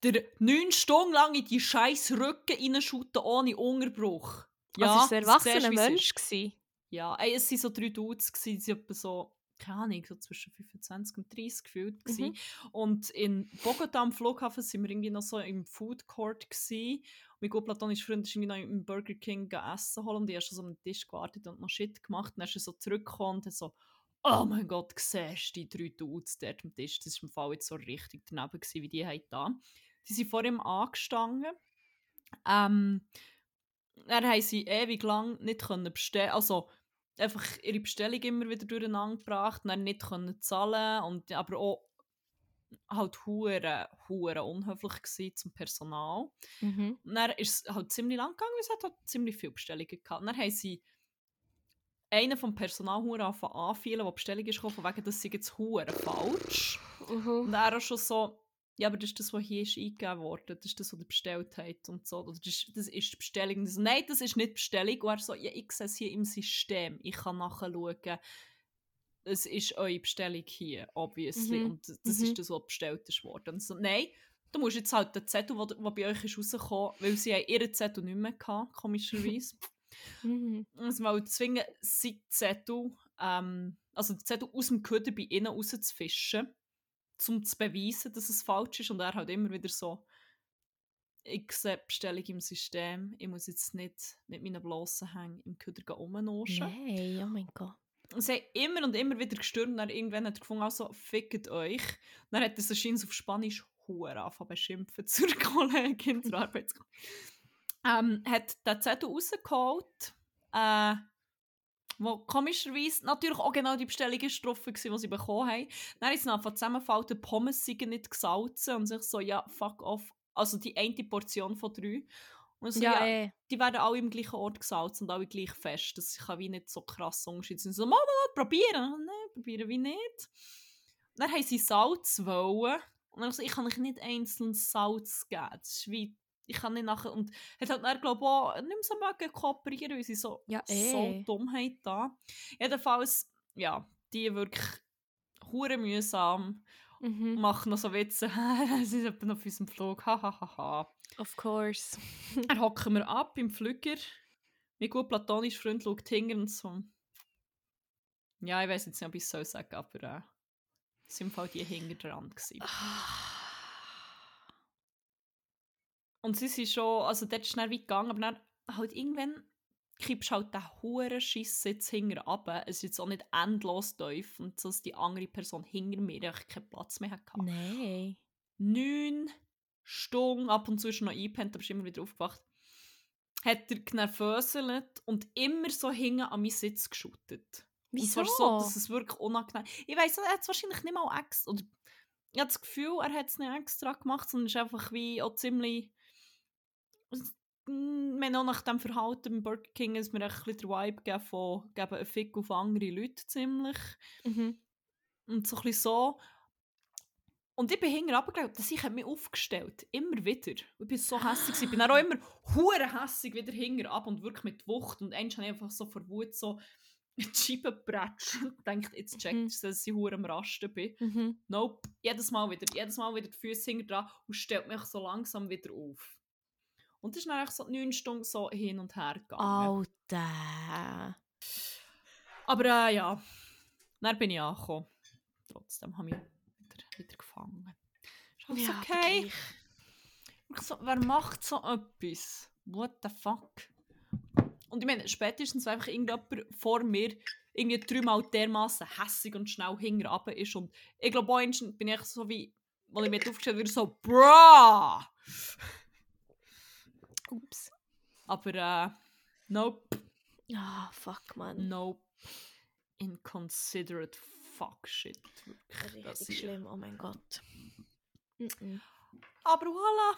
dir neun Stunden lang in die scheiß Rücken reinschuten ohne Unterbruch. Ja, also, ist ein erwachsener Mensch gewesen. Ja, ey, es waren so drei Dudes, gewesen, die etwa so, keine Ahnung, so zwischen 25 und 30 gefühlt. Mhm. Und in Bogota am Flughafen sind wir irgendwie noch so im Food Court. Gewesen. Mein gut platonischer Freund ist irgendwie noch im Burger King essen holen und ich habe schon so am Tisch gewartet und noch Shit gemacht. Und dann ist er so zurückgekommen und so, oh mein Gott, siehst du die drei Dudes dort am Tisch? Das war im Fall jetzt so richtig daneben, gewesen, wie die haben da. Die sind vor ihm angestanden. Ähm, dann haben sie ewig lang nicht können bestellen, also einfach ihre Bestellung immer wieder durcheinander gebracht, dann nicht können zahlen und aber auch halt hure hure unhöflich gewesen zum Personal. Mhm. Und dann ist es halt ziemlich lang gegangen, weil es hat halt ziemlich viele Bestellungen gehabt. Und dann haben sie einen vom Personal hure angefangen anfühlen, der Bestellung ist gekommen, von wegen, das sei jetzt hure falsch. Mhm. Und er auch schon so, ja, aber das ist das, was hier ist eingegeben worden, das ist das, was ihr bestellt habt und so. Das, ist, das ist die Bestellung. So, nein, das ist nicht die Bestellung. Und er so, ja, ich sehe es hier im System, ich kann nachschauen. Es ist eure Bestellung hier, obviously. Mhm. Und das Mhm. ist das, was bestellt ist worden. Und so, nein, du musst jetzt halt den Zettel, der bei euch ist rausgekommen, weil sie haben ihren Zettel nicht mehr hatten, komischerweise. Mhm. Also mal zwingen, sie Zettel, ähm, also den Zettel aus dem Köder bei ihnen rauszufischen, um zu beweisen, dass es falsch ist. Und er hat immer wieder so, ich sehe Bestellung im System, ich muss jetzt nicht mit meinen bloßen Hängen im Köder rumnoschen. Nein, oh mein Gott. Und sie haben immer und immer wieder gestürmt und dann irgendwann hat er gefunden, also fickt euch. Dann hat er es scheint auf Spanisch Huren angefangen beschimpfen zur Kollegin, zur Arbeitskollegin. Ähm, hat den Zettel rausgeholt, äh, wo komischerweise natürlich auch genau die Bestellung ist drauf war, die sie bekommen haben. Dann ist es nachher zusammenfallen, die Pommes seien nicht gesalzen und sich so, ja, fuck off. Also die eine Portion von drei. Und so, Ja, ja, eh. die werden alle im gleichen Ort gesalzt und alle gleich fest. Das kann wie nicht so krass Unterschied sein. So, Mama, probieren. Nein, probieren wie nicht. Dann haben sie Salz wollen. Und dann so, ich kann euch nicht einzeln Salz geben. Das ist wie, ich kann nicht nachher... Und hat halt dann, glaube ich, auch nicht mehr so mögen kooperieren, weil sie so, Ja, so eh. Dummheit da. Jedenfalls, ja, die wirklich hure mühsam. Mhm. Machen noch so Witze. Sie sind etwa auf unserem Flug. Hahaha. Of course. Dann hocken wir ab im Flüger. Mein gut platonischer Freund schaut hinter und so. Ja, ich weiß jetzt nicht, ob ich es soll sagen, aber äh, es sind im Fall die hinter dran. gewesen. Und sie sind schon, also dort ist es weit gegangen, aber dann halt irgendwann kippst du halt den hohen Schiss jetzt hinter runter. Es ist jetzt auch nicht endlos tief und so, dass die andere Person hinter mir keinen Platz mehr hatte. Nein. neun Stunden, ab und zu ist noch eingepennt, aber ist immer wieder aufgewacht, hat er genervöselt und immer so hinten an meinen Sitz geschüttet. Und Wieso? zwar so, dass es wirklich unangenehm Ich weiss, er hat es wahrscheinlich nicht mal extra, oder ich habe das Gefühl, er hat es nicht extra gemacht, sondern es ist einfach wie auch ziemlich wir haben auch nach dem Verhalten im Burger King ist mir ein bisschen der Vibe gegeben von geben einen Fick auf andere Leute ziemlich. Mhm. Und so ein bisschen so. Und ich bin hinten runtergelaufen, dass ich mich aufgestellt Immer wieder. Ich bin so hässlich. Ich bin dann auch immer hure hässig wieder hinten ab und wirklich mit Wucht. Und eins habe ich einfach so vor Wut so die Scheibe gepratscht und denkt, jetzt checkt Mhm. dass ich hure am Rasten bin. Mhm. Nope. Jedes Mal wieder, jedes Mal wieder die Füße hinten dran und stellt mich so langsam wieder auf. Und das ist dann eigentlich so neun Stunden so hin und her gegangen. Alter. Aber äh, ja, dann bin ich angekommen. Trotzdem habe ich mich wieder, wieder gefangen. Ist alles Ja, okay. so, wer macht so etwas? What the fuck? Und ich meine, spätestens, wenn einfach irgendjemand vor mir irgendwie dreimal dermaßen hässig und schnell runter ist. Und ich glaube, bin ich so wie, weil ich mir aufgestellt wieder so, bruh! Ups. Aber äh, nope, Ah, fuck, man. nope. Inconsiderate fuck shit. Wirklich. Richtig hier. schlimm, oh mein Gott. Mhm. Aber voilà.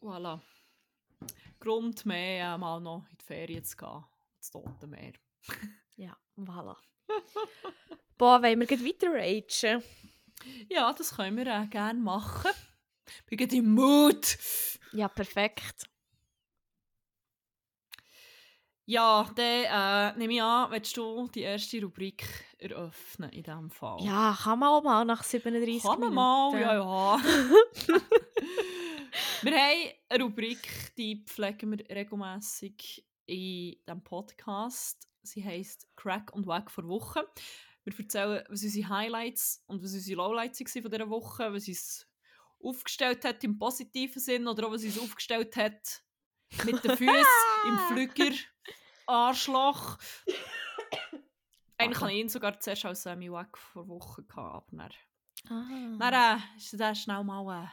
Voilà. Grund mehr, äh, mal noch in die Ferien zu gehen. Das Tote Meer. Ja, voilà. Boah, wollen wir gleich weiter ragen? Ja, das können wir äh, gerne machen. Bin gerade im Mood. Ja, perfekt. Ja, dann äh, nehme ich an, willst du die erste Rubrik eröffnen in diesem Fall? Ja, kann man auch mal nach 37 Kann man Minuten. mal, ja, ja. wir haben eine Rubrik, die pflegen wir regelmäßig in diesem Podcast. Sie heisst Crack und Wack vor Woche. Wir erzählen, was unsere Highlights und was unsere Lowlights waren von dieser Woche, was uns aufgestellt hat im positiven Sinn oder auch was uns aufgestellt hat mit den Füßen im Flüger. Arschloch. Eigentlich hatte ich ihn sogar zuerst als Semi Wack vor Wochen gehabt, aber dann Ah. dann äh, ist das schnell mal, äh,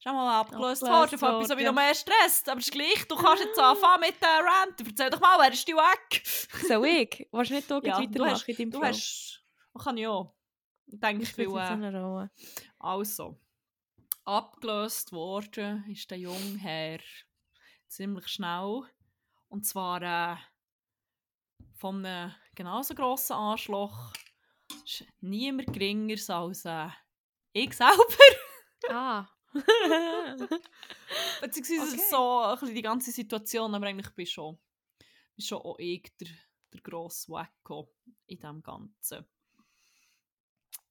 schnell mal abgelöst Abgelöst worden, von etwas, was mich noch mehr stresst. Aber es ist gleich, du kannst jetzt anfangen mit der Rant. Erzähl doch mal, wer ist die weg? So ich? Willst du nicht auch Ja, weitermachen hast, in deinem du Flow? hast, man kann ja auch. Ich denke, Ich ich bin will, äh, also, abgelöst worden ist der junge Herr ziemlich schnell. Und zwar äh, von einem genauso grossen Arschloch. Ist niemand geringer als äh, ich selber. Ah. Beziehungsweise Okay. so ein bisschen die ganze Situation, aber eigentlich bin schon, bin schon auch ich der, der grosse Wacko in dem Ganzen.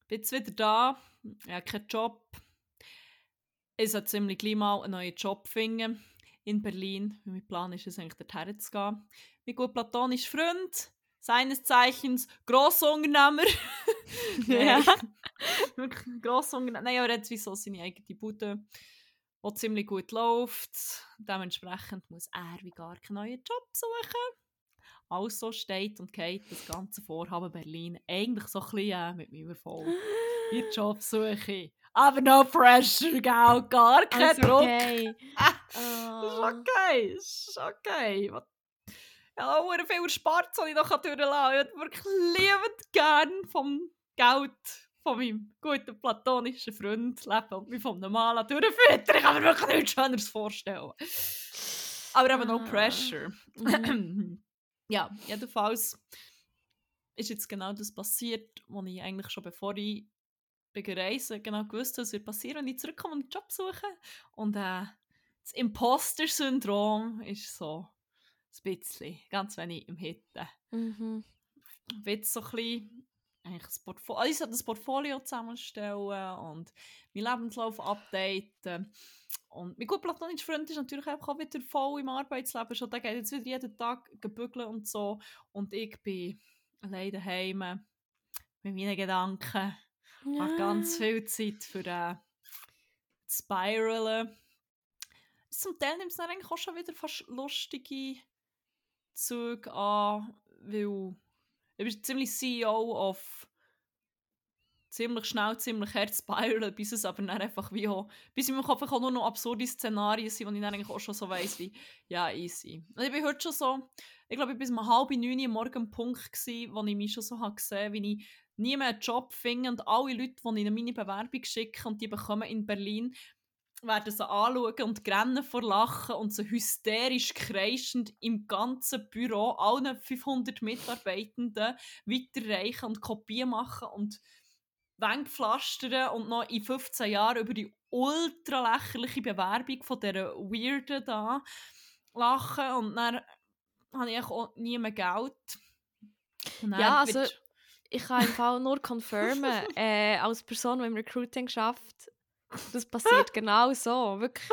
Bin jetzt wieder da, ich habe keinen Job. Ich sollte ziemlich gleich mal einen neuen Job finden in Berlin. Mein Plan ist es eigentlich, dorthin zu gehen. Mein gut platonischer Freund, seines Zeichens Grossunternehmer. Ja. Wirklich ein Grossunternehmer. Nein, aber er hat wie so seine eigene Bude die ziemlich gut läuft. Dementsprechend muss er wie gar keinen neuen Job suchen. Also steht und geht das ganze Vorhaben Berlin eigentlich so ein bisschen äh, mit meinem Erfolg. Die Jobsuche. Aber no pressure, gell? Gar kein Alles Druck. okay. Ist okay, ist okay. Was- Ja, auch viel erspart, was ich noch durchlassen. Ich würde wirklich liebend gern vom Geld von meinem guten platonischen Freund leben und mich vom Normalen durchfüttern. Ich kann mir wirklich nichts Schöneres vorstellen. Aber eben no Ah. pressure. Mhm. ja, jedenfalls ist jetzt genau das passiert, was ich eigentlich schon bevor ich bin gereist genau gewusst was wird passieren, wenn ich zurückkomme und einen Job suche. Und äh, das Imposter-Syndrom ist so ein bisschen, ganz wenig im Hitten. Mhm. Ich will so ein bisschen eigentlich das Portfolio, also das Portfolio zusammenstellen und meinen Lebenslauf updaten. Und mein gut platonischer Freund ist natürlich auch wieder voll im Arbeitsleben. Schon, der geht jetzt wieder jeden Tag gebügeln und so. Und ich bin allein daheim mit meinen Gedanken. Ich habe ganz viel Zeit für äh, spiralen. Zum Teil nimmt es dann eigentlich auch schon wieder fast lustige Züge an, weil ich bin ziemlich CEO of ziemlich schnell, ziemlich hart spiralen, bis es aber dann einfach wie auch, bis in meinem Kopf auch nur noch absurde Szenarien sind, wo ich dann eigentlich auch schon so weiss, wie, ja, easy. Und ich bin heute schon so, ich glaube, ich bin um halb neun Uhr morgen am Punkt gewesen, wo ich mich schon so habe gesehen, wie ich nie mehr einen Job finde und alle Leute, die ich in meine Bewerbung schicke und die bekommen in Berlin, werden sie anschauen und grennen vor Lachen und so hysterisch kreischend im ganzen Büro allen 500 Mitarbeitenden weiterreichen und Kopien machen und Wände pflastern und noch in 15 Jahren über die ultra lächerliche Bewerbung von dieser Weirden da lachen und dann habe ich auch nie mehr Geld. Ja, also ich kann im Fall nur confirmen, äh, als Person, die im Recruiting schafft, das passiert genau so. Wirklich.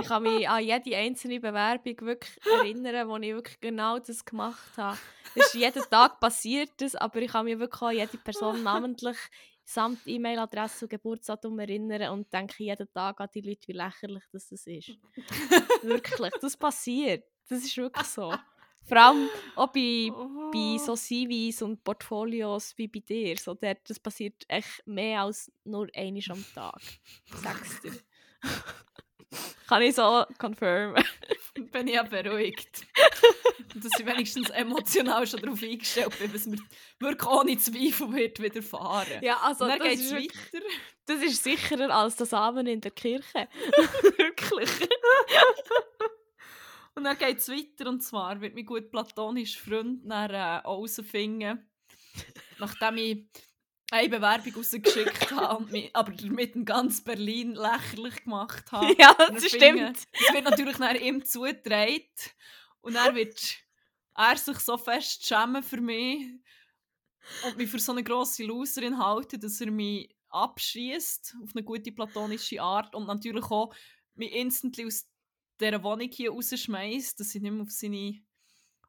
Ich kann mich an jede einzelne Bewerbung wirklich erinnern, wo ich wirklich genau das gemacht habe. Das ist jeden Tag passiert das, aber ich kann mich wirklich an jede Person namentlich samt E-Mail-Adresse und Geburtsdatum erinnern und denke jeden Tag an die Leute, wie lächerlich das ist. wirklich, das passiert. Das ist wirklich so. Vor allem auch bei, oh. bei so CVs und Portfolios wie bei dir. So, der, das passiert echt mehr als nur einmal am Tag. Sagst du. Kann ich so confirmen. bin ich ja beruhigt. dass ich wenigstens emotional schon darauf eingestellt bin, was mir wirklich ohne Zweifel wird widerfahren. Ja, also das ist, weiter. das ist sicherer als das Abend in der Kirche. wirklich. Und dann geht es weiter und zwar wird mein gut platonischer Freund dann äh, herausfinden, nachdem ich eine Bewerbung rausgeschickt habe und mich, aber damit in ganz Berlin lächerlich gemacht habe. Ja, das stimmt. Es wird natürlich nach ihm zugetragen und er wird er sich so fest schämen für mich und mich für so eine grosse Loserin halten, dass er mich abschießt auf eine gute platonische Art und natürlich auch mich instantly aus dieser Wohnung hier rausschmeißt, dass ich nicht mehr auf, seine,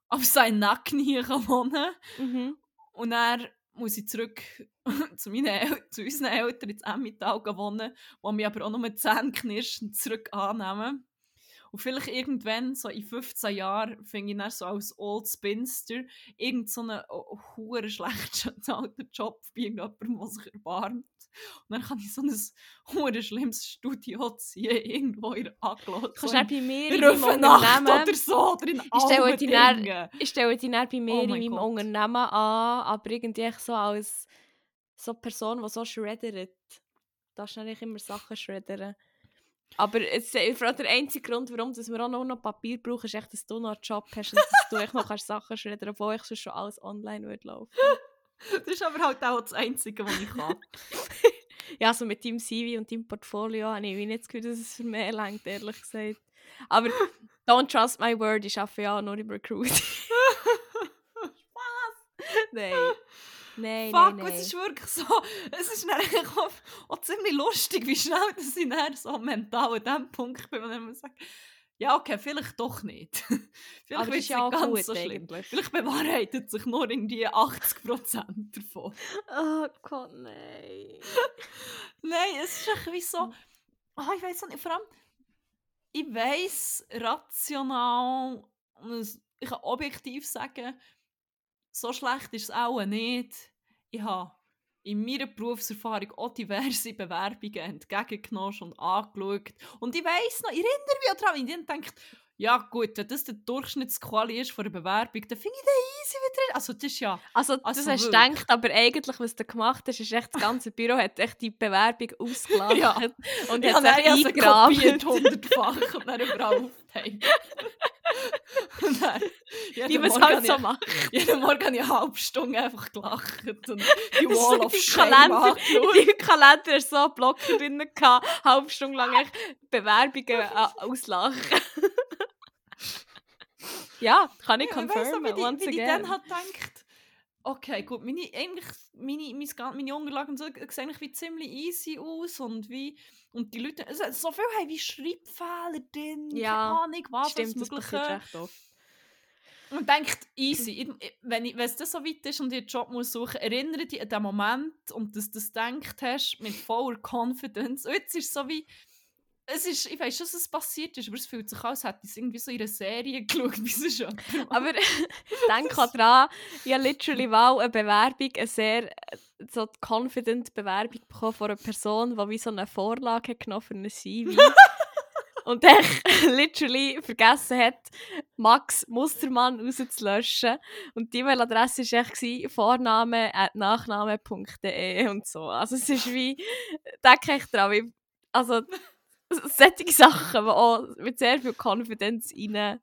auf seinen Nacken hier wohnen kann. Mhm. Und dann muss ich zurück zu, meinen El zu unseren Eltern ins Emmental wohnen, wo mich aber auch nur mit Zähneknirschen zurück annehmen. Und vielleicht irgendwann, so in 15 Jahren, finde ich dann so als Old Spinster irgendeinen so einen oh, schlechten alten Job bei irgendjemandem, der sich erbarmt. Und dann kann ich so ein schlimmes Studio ziehen, irgendwo in der Aglo. Kannst du bei mir in meinem Unternehmen... oder so, oder in ich stelle dich dann, Ich stelle dich dann bei mir oh in meinem Gott. Unternehmen an, aber irgendwie so als so Person, die so schreddert. Da ist nicht immer Sachen schreddern. Aber es, vor der einzige Grund, warum dass wir auch noch, noch Papier brauchen, ist echt, dass du noch einen Job hast und dass du echt noch Sachen schreddern obwohl ich schon alles online würde laufen. Das ist aber halt auch das Einzige, was ich kann. ja, also mit deinem CV und deinem Portfolio habe ich nicht das Gefühl, dass es für mehr langt, ehrlich gesagt. Aber don't trust my word, ich arbeite ja nur im Recruiting. Spaß! Nein. Nein, Fuck, nein, nein. es ist wirklich so, es ist auch, auch ziemlich lustig, wie schnell dass ich dann so mental an dem Punkt bin, wo man sagt, ja, okay, vielleicht doch nicht. vielleicht Aber ist ja auch ganz gut, so schlimm. Eigentlich. Vielleicht bewahrheitet sich nur irgendwie 80% davon. Oh Gott, nein. nein, es ist echt wie so, oh, ich weiß nicht, vor allem, ich weiß rational, ich kann objektiv sagen, so schlecht ist es auch nicht. Ich habe in meiner Berufserfahrung auch diverse Bewerbungen entgegengenommen und angeschaut. Und ich weiss noch, ich erinnere mich daran, ich denke, ja gut, wenn das der Durchschnittsquali ist von einer Bewerbung, dann finde ich das easy wieder. Also das ist ja... Also, also das hast du gedacht, aber eigentlich, was du gemacht hast, ist echt, das ganze Büro hat echt die Bewerbung ausgelacht ja. und ich hat sie eingerahmt. hundertfach und dann überall aufgehängt. Wie man es halt so macht. Jeden Morgen habe ich eine halbe Stunde einfach gelacht und die Wall of Shame Kalender, Die Kalender so einen Blocker drin gehabt, halbe Stunde lang Bewerbungen äh, auslachen. Ja, kann ich confirmen, ja, once again. ich dann halt denkt, okay, gut, meine, eigentlich, meine, meine, meine Unterlagen so, sehen eigentlich wie ziemlich easy aus und wie und die Leute, es so viel haben wie Schreibfehler drin, ja, keine Ahnung, was stimmt, das Mögliche. Das und denkt, easy, wenn, ich, wenn es das so weit ist und ich einen Job muss suchen, erinnere dich an den Moment und dass du das gedacht hast mit voller Confidence. Und jetzt ist es so wie, es ist, ich weiß schon, dass es passiert ist, aber es fühlt sich an, als hätte ich es irgendwie so in einer Serie geschaut, wie es schon. aber denk dran, ich habe literally mal eine Bewerbung, eine sehr so confident Bewerbung bekommen von einer Person, die wie so eine Vorlage genommen für eine CV. und der literally vergessen hat, Max Mustermann rauszulöschen. Und die E-Mail-Adresse war echt vorname nachname.de und so. Also es ist wie, denke ich dran, wie, also solche Sachen, die auch mit sehr viel Confidence rein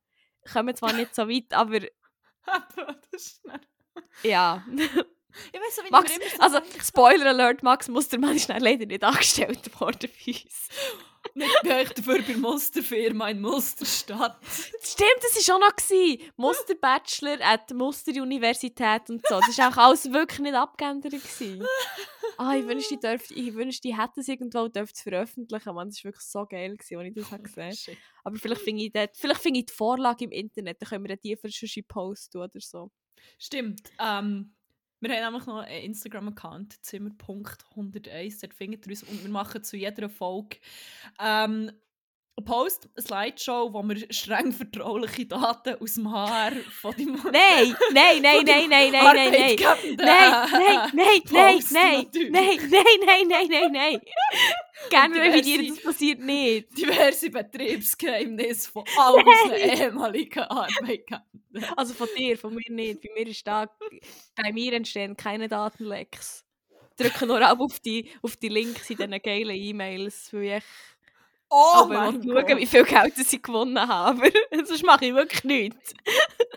kommen zwar nicht so weit, aber Aber das ist nicht... ja. Ich weiß so, wie Max, ich immer so also Spoiler Alert, Max Mustermann ist leider nicht angestellt worden bei uns. Nicht bin ich dafür bei Musterfirma in Musterstadt. Stimmt, das war auch noch. gewesen. Muster-Bachelor at Muster-Universität und so. Das war auch alles wirklich nicht abgeändert. gewesen. Ah, ich wünschte, ich, dürfte, ich wünschte, ich hätte es irgendwo dürfte veröffentlichen. Man, das war wirklich so geil, gewesen, als ich das habe gesehen Shit. Aber vielleicht finde ich, dort- vielleicht finde ich die Vorlage im Internet, dann können wir die schon einen Post tun oder so. Stimmt. Ähm, wir haben nämlich noch einen Instagram-Account, zimmer.101, dort findet ihr uns und wir machen zu jeder Folge. Ähm, Post, eine Slideshow, wo wir streng vertrauliche Daten aus dem HR von deinem Nein, nein, nein, von nein, deinem nein, nein, nein, nein. Arbeitgebenden, Nein, nein, nein, nein, Post nein, natürlich. nein, nein, nein, nein, nein, nein. Gerne diverse- revidieren, das passiert nicht. diverse Betriebsgeheimnisse von all unseren ehemaligen Arbeitgebern. Also von dir, von mir nicht. Bei mir ist da, bei mir entstehen keine Datenlecks. Drücke nur ab auf die, auf die Links in diesen geilen E-Mails, weil ich Oh aber mein schauen, Gott! wie viel Geld sie gewonnen haben. Sonst mache ich wirklich nichts.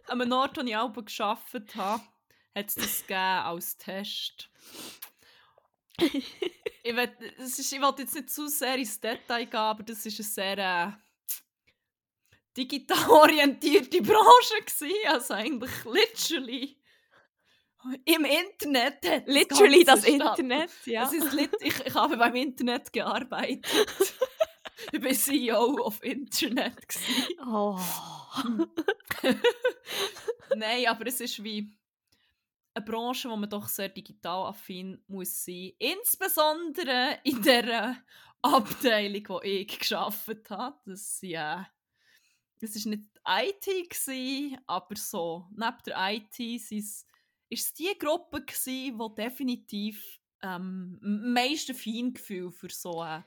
An einem Ort, wo ich auch gearbeitet habe, hat es das gegeben als Test. ich will, es ist, ich will jetzt nicht zu sehr ins Detail gehen, aber das ist eine sehr äh, digital orientierte Branche gewesen. Also eigentlich literally im Internet. Literally das statt- Internet, ja. Es ist lit ich, ich habe beim Internet gearbeitet. ich war CEO of Internet. Gewesen. Oh. Nein, aber es ist wie eine Branche, wo man doch sehr digital affin muss sein. Insbesondere in der Abteilung, wo ich geschafft habe. Das ja, es ist nicht IT gsi, aber so neben der IT ist es die Gruppe gsi, wo definitiv ähm, am meisten Feingefühl für so äh,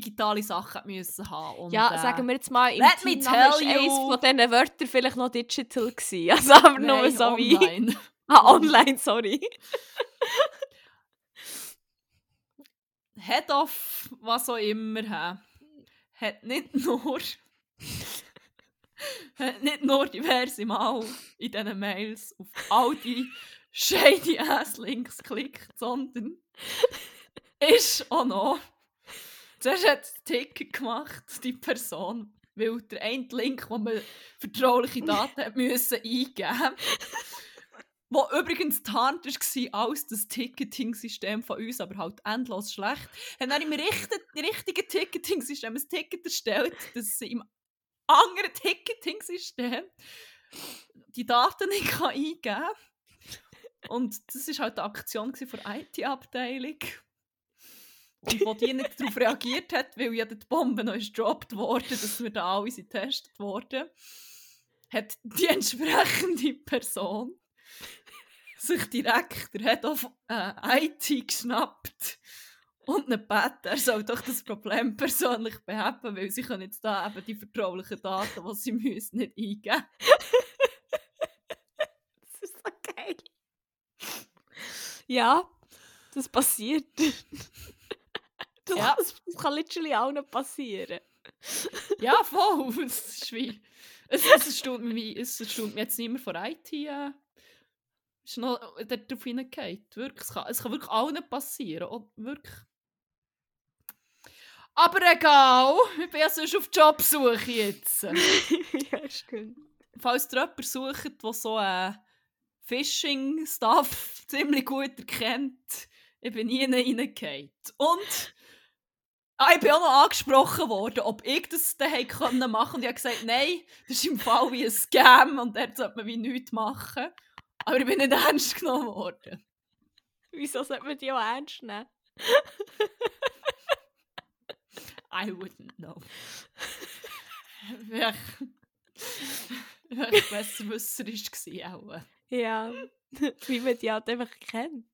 digitale Sachen müssen haben. Und, Ja, äh, sagen wir jetzt mal, im let me Teamnamen ist tell you- von diesen Wörtern vielleicht noch digital gewesen. Also aber nur nein, so wie... online. Ah, online, sorry. Head of was auch immer hä, hat nicht nur hat nicht nur diverse Mal in diesen Mails auf all die shady ass Links geklickt, sondern ist auch noch zuerst hat das Ticket gemacht, die Person, weil der eine Link, wo man vertrauliche Daten hat müssen eingeben wo übrigens tarnt war als das Ticketing-System von uns, aber halt endlos schlecht, haben dann im richten, richtigen Ticketing-System ein Ticket erstellt, dass sie im anderen Ticketing-System die Daten nicht kann eingeben. Und das war halt eine Aktion von der IT-Abteilung. Und wo die nicht darauf reagiert hat, weil ja die Bombe noch ist gedroppt wurde, dass wir da alle sind getestet wurden, hat die entsprechende Person sich direkt der Head of äh, IT geschnappt und ihn gebeten, er soll doch das Problem persönlich beheben, weil sie können jetzt da eben die vertraulichen Daten, die sie müssen, nicht eingeben. Das ist so geil. Ja, das passiert. Das, Ja. das, das kann literally auch noch passieren. Ja, voll. Es ist wie... Es, es, erstaunt mich, es erstaunt mich jetzt nicht mehr von IT. Äh, ist noch darauf hingeht. Wirklich, es, kann, es kann wirklich allen passieren. Und wirklich. Aber egal, ich bin ja sonst auf Jobsuche jetzt. ja, stimmt. Falls ihr jemanden sucht, der so äh, Phishing-Stuff ziemlich gut erkennt, ich bin nie reingegangen. Und ah, ich bin auch noch angesprochen worden, ob ich das daheim machen Und ich habe gesagt, nein, das ist im Fall wie ein Scam und dort sollte man wie nichts machen. Aber ich bin nicht ernst genommen worden. Wieso sollte man die auch ernst nehmen? I wouldn't know. Wer ich besser wisserisch war auch. Ja, wie man die halt einfach kennt.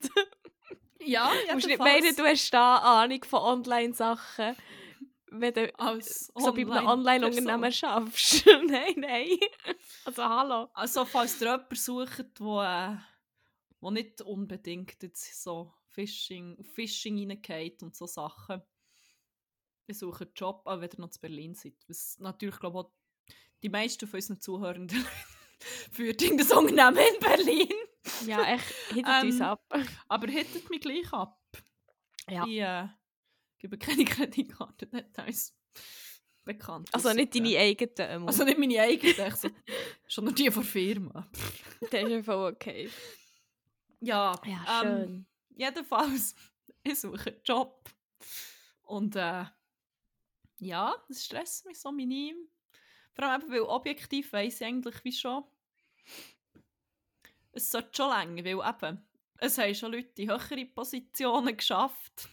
Ja, Du musst nicht meinen, du hast da Ahnung von Online-Sachen, wenn du als so bei einem. Online-Unternehmen schaffst. nein, nein. Also hallo. Also, falls ihr jemanden sucht, wo, äh, wo nicht unbedingt jetzt so Phishing, Phishing reingeht und so Sachen. ich suche einen Job, aber wenn ihr noch zu Berlin seid. Was natürlich, glaube ich, auch die meisten von unseren Zuhörenden führt in das Unternehmen in Berlin. Ja, echt, hittet uns Ähm, ab. Aber hittet mich gleich ab. Ja. Ich äh, gebe keine uns bekannt. Also nicht deine eigenen. Ähm, Also nicht meine eigene, ich so, schon nur die von Firma. das ist einfach okay. Ja, Ja, ähm, schön. jedenfalls, ich suche einen Job. Und äh, ja, das stresst mich so minim. Vor allem eben, weil objektiv weiss ich eigentlich wie schon, es sollte schon länger, weil eben, es haben schon Leute in höhere Positionen geschafft.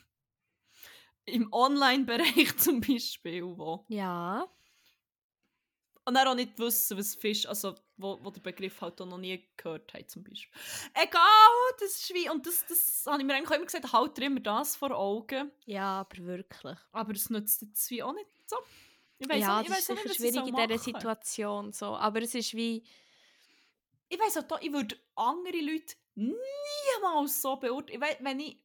Im Online-Bereich zum Beispiel, wo ja. und dann auch nicht wissen, was Fisch, also wo, wo der Begriff halt auch noch nie gehört hat zum Beispiel. Egal, das ist wie, und das, das habe ich mir eigentlich immer gesagt, halt dir immer das vor Augen, Ja, aber wirklich. aber es nützt jetzt wie auch nicht so. Ich weiss ja, auch, ich das weiss ist auch nicht, schwierig in dieser machen. Situation. So. Aber es ist wie... Ich weiss auch, da, ich würde andere Leute niemals so beurteilen. Ich weiss, wenn ich,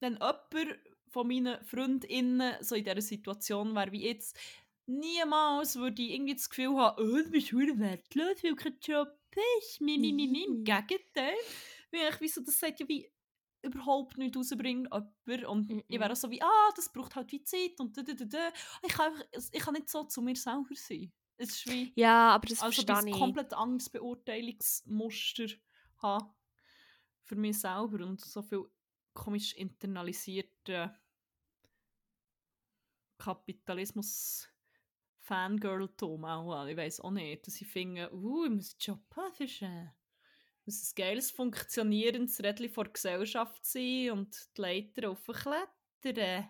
wenn jemand von meinen FreundInnen so in dieser Situation wäre wie jetzt, niemals würde ich irgendwie das Gefühl haben, oh, du bist verdammt wertlos, weil du kein Job hast. Mi, mi, mi, mi. Im Mhm. Gegenteil. Weil ich wieso, das sagt ja wie überhaupt nicht rausbringt jemand. Und ich Mhm. wäre auch so wie, ah, das braucht halt wie Zeit und da, da, da, da. Ich kann, einfach, ich kann nicht so zu mir selber sein. Es ist wie Ja, aber das also verstehe ein ich. komplett anderes Beurteilungsmuster haben für mich selber und so viel komisch internalisierte Kapitalismus Fangirl-Tom auch an. Ich weiß auch nicht, dass ich finde, uh, ich muss einen Job äh, muss ein geiles, funktionierendes Rädchen vor der Gesellschaft sein und die Leiter aufklettern.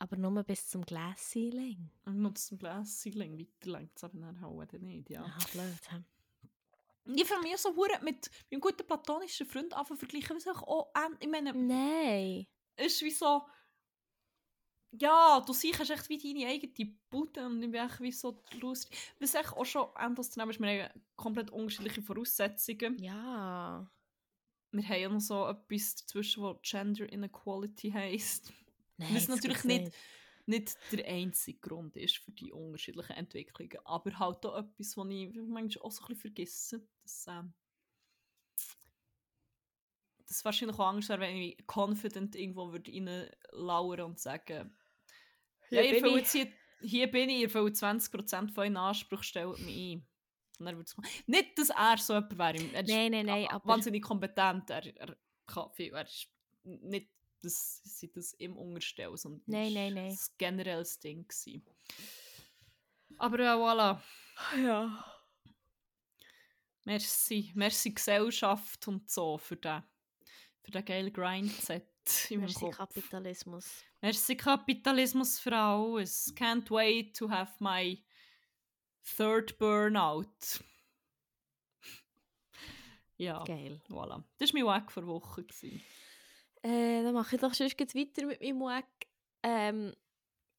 Aber nur bis zum Glass-Ceiling. Und nur zum Gläschen weiter lenkt es aber dann halt nicht, ja. Ah, blöd. hä? Ich mich so hure mit meinem guten platonischen Freund anfangen vergleichen, was ich auch, ähm, ich meine, Nein. es ist wie so, ja, du siehst echt wie deine eigene Bude und ich bin echt wie so lustig. Was echt auch schon anders zu nehmen ist, wir haben komplett unterschiedliche Voraussetzungen. Ja. Wir haben ja noch so etwas dazwischen, was Gender Inequality heisst. Nein, Was natürlich nicht, nicht der einzige Grund ist für die unterschiedlichen Entwicklungen, aber halt auch etwas, was ich manchmal auch so ein bisschen vergesse, dass ähm, das wahrscheinlich auch Angst wäre, wenn ich confident irgendwo würde reinlauern und sagen, ja, Hier ihr bin ich. hier, hier bin ich, ihr füllt 20% von euren Ansprüchen, stellt mich ein. Und wird's kommen. Nicht, dass er so jemand wäre. Er ist Nein, nein, nein, wahnsinnig kompetent. Er, er kann viel. Er ist nicht, dass sie das ihm unterstellen, sondern Nein, es nein, war nein. ein generelles Ding. Gewesen. Aber ja, voilà. Ja. Merci. Merci Gesellschaft und so für den, für den geilen Grind-Set Merci. Kapitalismus. Merci Kapitalismus für alles. Can't wait to have my third burnout. ja, Geil. voilà. Das war mein Wack vor Woche. gewesen. Äh, dann mache ich doch sonst jetzt weiter mit meinem Wack. Ähm,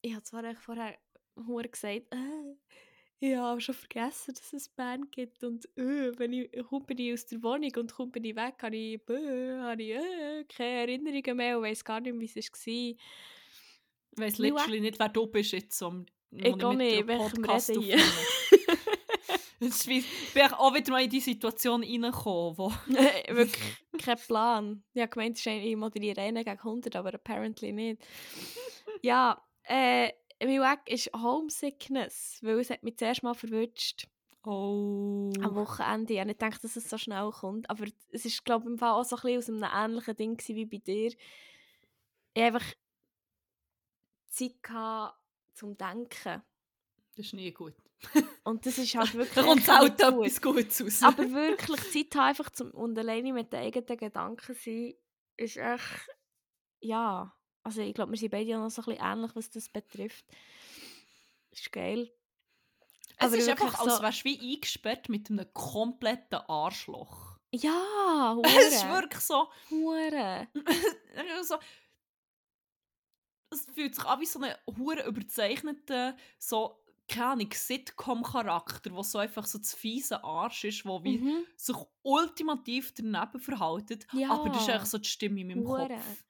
ich habe zwar vorher hure gesagt, äh, ich habe schon vergessen, dass es Band gibt und äh, wenn ich komme ich aus der Wohnung und komme ich weg, habe ich, äh, habe ich äh, keine Erinnerungen mehr und weiss gar nicht, wie es war. Ich weiss Mein literally nicht, wer du bist jetzt. Um, Ich auch nicht, welchem reden hier. Es ich bin auch wieder mal in die Situation reingekommen, wo... Wirklich kein Plan. Ich habe gemeint, ich moderiere einen gegen 100, aber apparently nicht. Ja, äh, mein Weg ist Homesickness, weil es hat mich zuerst mal verwünscht Oh... am Wochenende. Ich habe nicht gedacht, dass es so schnell kommt, aber es ist, glaube ich, im Fall auch so ein bisschen aus einem ähnlichen Ding wie bei dir. Ich einfach Zeit gehabt, zum Denken. Das ist nie gut. Und das ist halt wirklich Da kommt nicht gut. etwas Gutes raus. Aber wirklich Zeit haben, einfach zum und alleine mit den eigenen Gedanken sein, ist echt, ja, also ich glaube, wir sind beide auch noch so ein bisschen ähnlich, was das betrifft. Ist geil. es aber ist einfach, als so- wärst du wie eingesperrt mit einem kompletten Arschloch. Ja, Es ist hure, wirklich so... hure. so es fühlt sich an wie so ein hure überzeichneter, so, keine Ahnung, Sitcom-Charakter, der so einfach so das fiese Arsch ist, der wie Mhm. sich ultimativ daneben verhaltet. Ja. Aber das ist echt so die Stimme in meinem Hure. Kopf.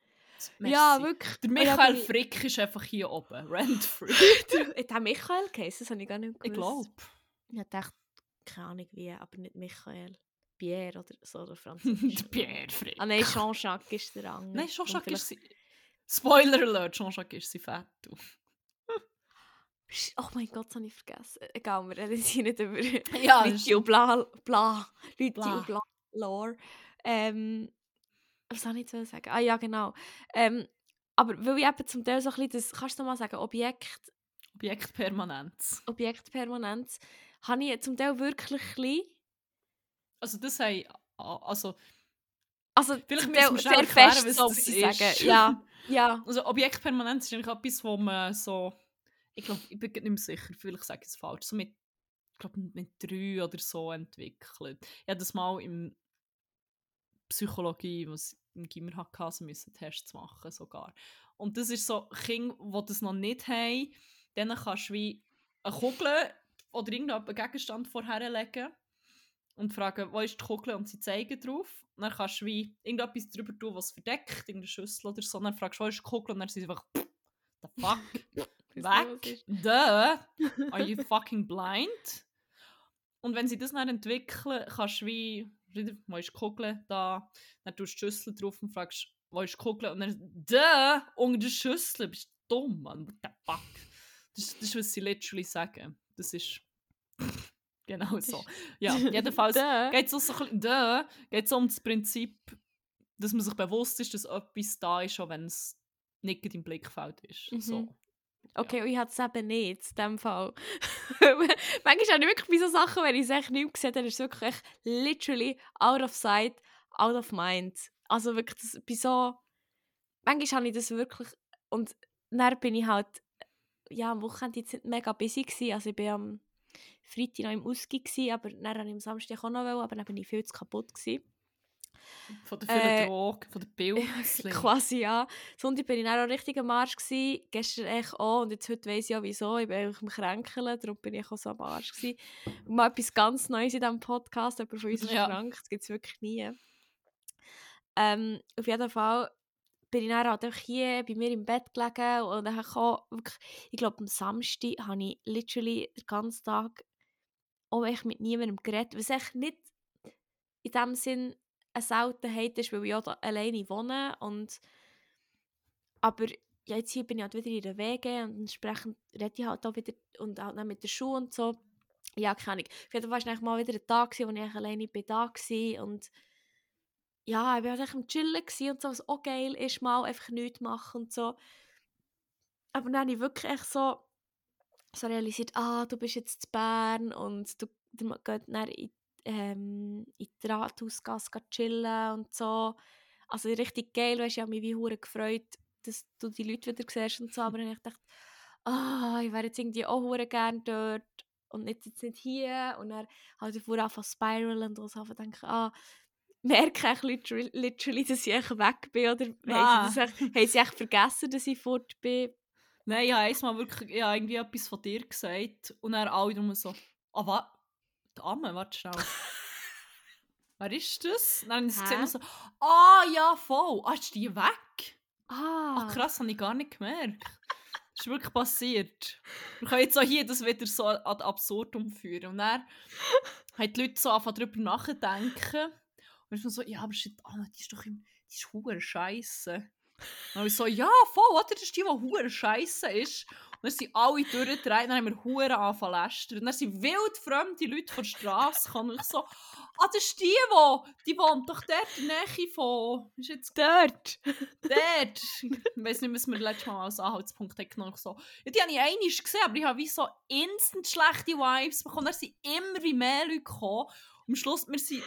Merci. Ja, wirklich. Der Michael ich- Frick ist einfach hier oben. Rent free. Hat der Michael geheißen? Das habe ich gar nicht ich gewusst. glaube. Ich dachte, keine Ahnung wie, aber nicht Michael. Pierre oder so, oder Der Französisch. Pierre Frick. ah nein, Jean-Jacques ist der andere. Nein, Jean-Jacques ist. Spoiler Alert, Jean-Jacques ist sie fett. Oh mein Gott, das habe ich vergessen. Egal, wir reden hier nicht über Ja, Leute und bla, bla, Leute Bla. und bla, Lore. Ähm, was soll ich jetzt sagen? Ah ja, genau. Ähm, aber weil ich eben zum Teil so ein bisschen das, kannst du mal sagen, Objekt, Objektpermanenz. Objektpermanenz, habe ich zum Teil wirklich ein bisschen, Also das haben... Also, also Vielleicht müssen wir erklären, fest was so, das ist. sagen. Ja, ja. also Objektpermanenz ist eigentlich etwas, wo man so... Ich glaube, ich bin nicht mehr sicher, vielleicht sage ich es falsch. So mit, ich glaube, mit drei oder so entwickelt. Ich habe das mal in Psychologie, was ich im Gimmer hatte, also müssen Tests machen sogar. Und das ist so, Kinder, die das noch nicht haben, denen kannst du wie eine Kugel oder irgendeinen Gegenstand vorherlegen und fragen, wo ist die Kugel und sie zeigen drauf. Und dann kannst du wie irgendetwas drüber tun, was verdeckt, irgendeine Schüssel oder so. Und dann fragst du, wo ist die Kugel und dann sind sie einfach, the fuck, weg, duh, are you fucking blind? Und wenn sie das dann entwickeln, kannst du wie, wieder, wo ist die Kugel da, dann tust du die Schüssel drauf und fragst, wo ist die Kugel? Und dann, duh, unter der Schüssel, bist du dumm, Mann, what the fuck? Das, das ist, was sie literally sagen. Das ist genau so. Ja, jedenfalls geht es so ein bisschen, geht's um das Prinzip, dass man sich bewusst ist, dass etwas da ist, auch wenn es nicht im Blickfeld ist. Mhm. So. Okay, und ich hatte es eben nicht, in dem Fall. Manchmal habe ich wirklich bei so Sachen, wenn ich es echt nicht mehr sehe, dann ist es wirklich echt literally out of sight, out of mind. Also wirklich, das, bei so... Manchmal habe ich das wirklich... Und dann bin ich halt... Ja, am Wochenende jetzt nicht mega busy gewesen. Also ich war am Freitag noch im Ausgang, aber dann wollte ich am Samstag auch noch, aber dann bin ich viel zu kaputt gewesen. Von der vielen Äh, Drogen, von der Pilze. Quasi, ja. Sonntag bin ich dann auch richtig am Arsch gewesen. Gestern echt auch. Und jetzt heute weiss ich auch wieso. Ich bin eigentlich am Kränkeln. Darum bin ich auch so am Arsch gewesen. Und mal etwas ganz Neues in diesem Podcast. Jemand von uns ist Ja. krank. Das gibt es wirklich nie. Ähm, auf jeden Fall bin ich dann halt einfach hier bei mir im Bett gelegen. Und dann auch wirklich, ich glaube, am Samstag habe ich literally den ganzen Tag auch echt mit niemandem geredet. Was echt nicht in dem Sinn eine Seltenheit ist, weil ich auch alleine wohne. Und, aber ja, jetzt hier bin ich halt wieder in der Wege und entsprechend rede ich halt auch wieder und halt mit der Schule und so. Ja, keine Ahnung. Auf war es mal wieder ein Tag, wo ich alleine bin da war und ja, ich war halt am Chillen und so, was auch geil ist, mal einfach nichts machen und so. Aber dann habe ich wirklich echt so, so realisiert, ah, du bist jetzt in Bern und du, du gehst dann in, ähm, in die Rathausgasse chillen und so. Also richtig geil, weißt, ich habe mich wie hure gefreut, dass du die Leute wieder siehst und so, aber ich gedacht, ah, ich wäre jetzt irgendwie auch hure gerne dort und nicht, jetzt nicht hier und dann habe ich vorher zu spiralen und so denke, ah, merke ich literally, literally, dass ich weg bin oder Ah. haben, sie das echt, haben sie echt vergessen, dass ich fort bin? Nein, ich habe einmal wirklich ich habe irgendwie etwas von dir gesagt und dann alle drum so, ah, was? Die Amme, warte schnell. Wer ist das? Dann habe ich es gesehen so, ah, ja, voll. Ah, ist die weg? Ah, Ach krass, habe ich gar nicht gemerkt. Das ist wirklich passiert. Wir können jetzt auch hier das wieder so ad absurdum führen. Und dann haben die Leute so angefangen darüber nachdenken. Und ich so, ja, aber shit, Anna, die ist doch im, die ist scheiße. Und ich so, ja, voll, oder? Das ist die, die scheiße ist. Und dann sind alle durchgedreht, dann haben wir hure angefangen. Und dann sind wildfremde Leute von der Straße gekommen. Und ich so, ah, das ist die, die, die wohnt doch dort in der Nähe von, ist jetzt dort! dort. Ich weiß nicht, was wir letztes Mal als Anhaltspunkt hatten. So. Ja, die habe ich einmal gesehen, aber ich habe wie so instant schlechte Vibes bekommen. Da sind immer wie mehr Leute gekommen. Und am Schluss, wir sind,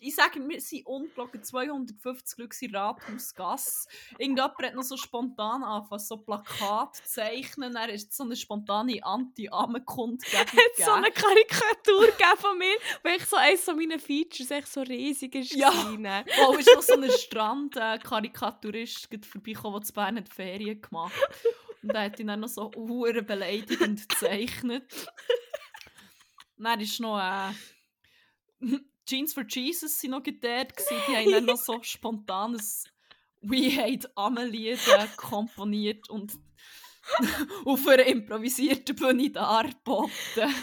ich sage, wir sind ungelogen 250 Leute in Rathausgasse. Irgendjemand hat noch so spontan angefangen, so Plakat zu zeichnen. Dann ist so eine spontane Anti-Amen-Kundgebung hat so eine Karikatur gegeben von mir, weil ich so eines von meinen Features echt so riesig ist. Ja. gewesen. Wow, ist noch so ein Strand-Karikaturist vorbeigekommen, der zu Bern hat Ferien gemacht Und der hat ihn dann noch so hure beleidigend gezeichnet. dann ist noch äh, Jeans for Jesus sind noch dort gewesen. Die haben dann noch so spontanes We Hate Amelie komponiert und auf einer improvisierten Bühne dargeboten.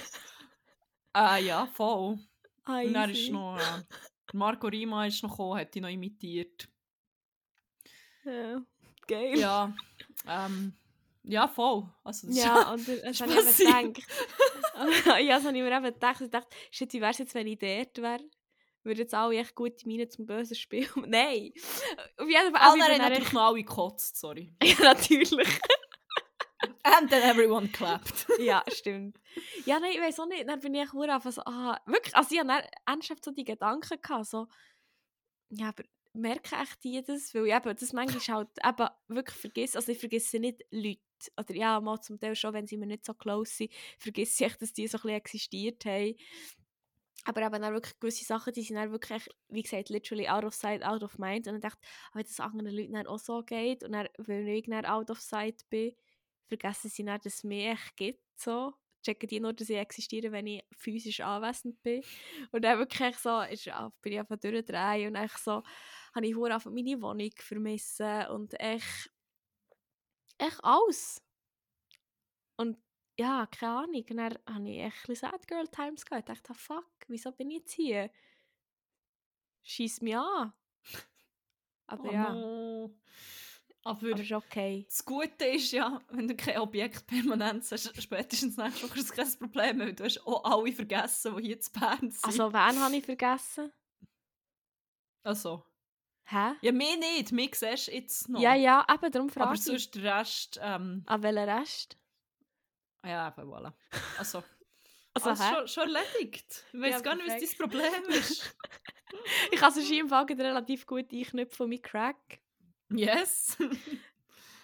Äh, ja, voll. Ah, Und dann ist noch, äh, Marco Rima ist noch gekommen, hat ihn noch imitiert. Ja, geil. Ja, ähm, ja, voll. Also, das Ja, und das habe ich passiert. gedacht. ja, das habe ich mir eben gedacht. Ich dachte, shit, wie wäre es jetzt, wenn ich dort wäre? Würden jetzt alle echt gute Miene zum bösen Spiel Nein! Auf jeden Fall. Alle haben natürlich noch alle gekotzt, sorry. Ja, natürlich. And then everyone clapped. ja, stimmt. Ja, nein, ich weiß auch nicht. Dann bin ich hure einfach so, ah, wirklich, also ich hatte dann ernsthaft so die Gedanken gehabt, so, ja, aber merken echt die das? Weil ich eben, das manchmal halt eben wirklich vergesse, also ich vergesse nicht Leute, oder ja, mal zum Teil schon, wenn sie mir nicht so close sind, vergesse ich echt, dass die so ein bisschen existiert haben. Aber eben dann wirklich gewisse Sachen, die sind dann wirklich, wie gesagt, literally out of sight, out of mind. Und dann dachte ich, ah, wenn das anderen Leuten dann auch so geht und dann, weil ich dann out of sight bin, vergessen sie dann, dass es mich echt gibt. So. Checken die nur, dass ich existiere, wenn ich physisch anwesend bin. Und dann wirklich so, ist, ah, bin ich einfach durchdrehen und echt so, habe ich verdammt meine Wohnung vermissen und echt, echt alles. Und ja, keine Ahnung. Und dann habe ich echt Sad Girl Times gehabt. Ich dachte, fuck, wieso bin ich jetzt hier? Schieß mich an. Aber Oh ja, no. Aber aber ist okay. das Gute ist ja, wenn du kein Objekt permanent hast, spätestens nächste Woche ist kein Problem, weil du hast auch alle vergessen, die hier zu Bern sind. Also, wen habe ich vergessen? also. Hä? Ja, mir nicht, mich siehst du jetzt noch. Ja, ja, eben, darum frage Aber ich. sonst der Rest, ähm, An welchen Rest? ja, eben, voilà. Also, Also, also schon, schon erledigt. Ich weiß Ja, gar nicht, was dein Problem ist. Ich kann es im Fall relativ gut einknüpfen von meinem Crack. yes.